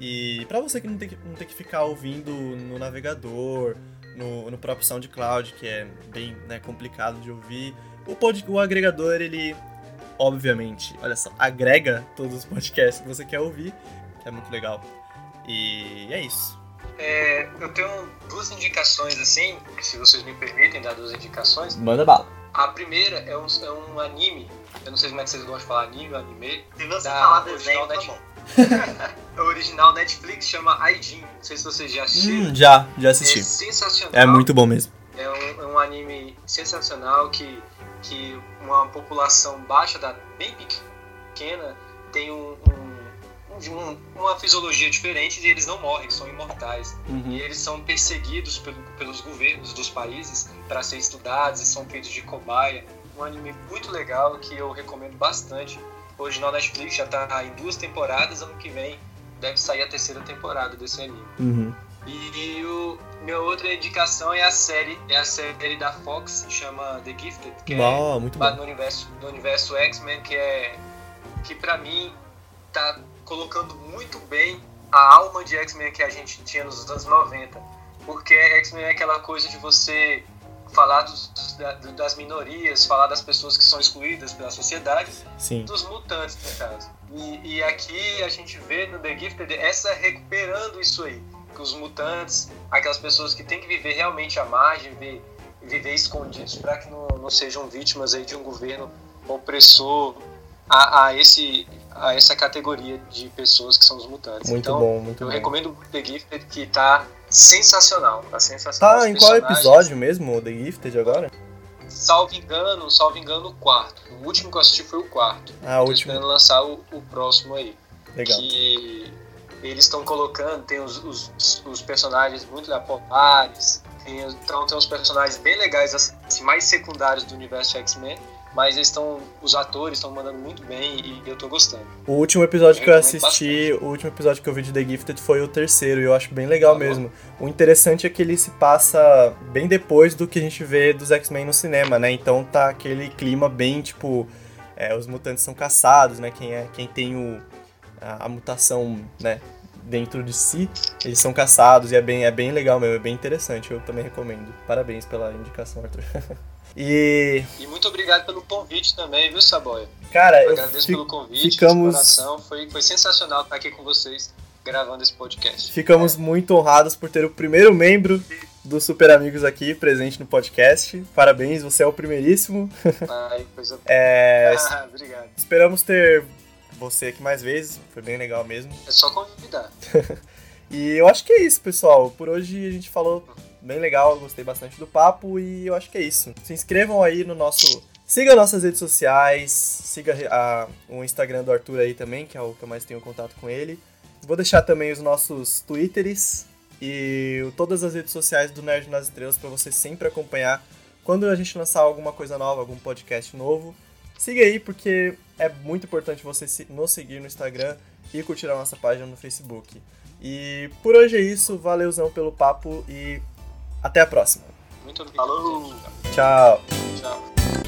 E pra você que não tem que, não tem que ficar ouvindo no navegador, no, no próprio SoundCloud, que é bem né, complicado de ouvir, o, pod, o agregador, ele, obviamente, olha só, agrega todos os podcasts que você quer ouvir, que é muito legal. E é isso. É, eu tenho duas indicações, assim, se vocês me permitem dar duas indicações. Manda bala. A primeira é um, é um anime, eu não sei como é que vocês gostam de falar anime ou anime. Se você da falar original desenho, tá bom. O original Netflix chama Aijin, não sei se vocês já assistiram. Hum, já, já é assisti. sensacional. É muito bom mesmo. É um, é um anime sensacional que, que uma população baixa, da, bem pequena, tem um, um- um- uma fisiologia diferente e eles não morrem, são imortais. E eles são perseguidos pelo- pelos governos dos países para ser estudados e são feitos de cobaia. Um anime muito legal que eu recomendo bastante. Original Netflix já está em duas temporadas, ano que vem deve sair a terceira temporada desse anime. Uhum. E o, minha outra indicação é a série, é a série da Fox, chama The Gifted, que é muito bom. no universo, no universo X-Men, que é que para mim tá colocando muito bem a alma de X-Men que a gente tinha nos anos 90. Porque X-Men é aquela coisa de você falar dos- da- das minorias, falar das pessoas que são excluídas pela sociedade, Sim. dos mutantes, no caso. E, e aqui a gente vê no The Gifted essa recuperando isso aí. Que os mutantes, aquelas pessoas que têm que viver realmente à margem, viver, viver escondidos para que não, não sejam vítimas aí de um governo opressor a, a, esse, a essa categoria de pessoas que são os mutantes. Muito então, bom, muito eu bom. recomendo The Gifted, que tá sensacional. Tá sensacional. Tá, em qual episódio mesmo, o The Gifted agora? Salvo engano, salvo engano, o quarto. O último que eu assisti foi o quarto. Ah, o último. esperando lançar o, o próximo aí. Legal. Que eles estão colocando, tem os, os, os personagens muito populares, tem, os- então tem uns personagens bem legais, assim, mais secundários do universo X-Men, mas eles estão, os atores estão mandando muito bem e eu tô gostando. O último episódio que eu assisti, o último episódio que eu vi de The Gifted foi o terceiro, e eu acho bem legal bom. mesmo. O interessante é que ele se passa bem depois do que a gente vê dos X-Men no cinema, né? Então tá aquele clima bem, tipo, é, os mutantes são caçados, né? Quem, é, quem tem o, a, a mutação, né, dentro de si, eles são caçados, e é bem, é bem legal mesmo, é bem interessante, eu também recomendo. Parabéns pela indicação, Arthur. e, E muito obrigado pelo convite também, viu, Saboia? cara, Eu agradeço pelo convite, ficamos- coração. Foi, foi sensacional estar aqui com vocês gravando esse podcast. Ficamos muito honrados por ter o primeiro membro dos Super Amigos aqui presente no podcast. Parabéns, você é o primeiríssimo. Ai, coisa... É, Ah, obrigado. esperamos ter você aqui mais vezes, foi bem legal mesmo. É só convidar. E eu acho que é isso, pessoal. Por hoje a gente falou bem legal, gostei bastante do papo e eu acho que é isso. Se inscrevam aí no nosso. Siga nossas redes sociais, siga a- o Instagram do Arthur aí também, que é o que eu mais tenho contato com ele. Vou deixar também os nossos Twitters e todas as redes sociais do Nerd nas Estrelas para você sempre acompanhar quando a gente lançar alguma coisa nova, algum podcast novo. Siga aí porque é muito importante você nos seguir no Instagram e curtir a nossa página no Facebook. E por hoje é isso, valeuzão pelo papo e até a próxima. Muito obrigado. Falou. Tchau! Tchau.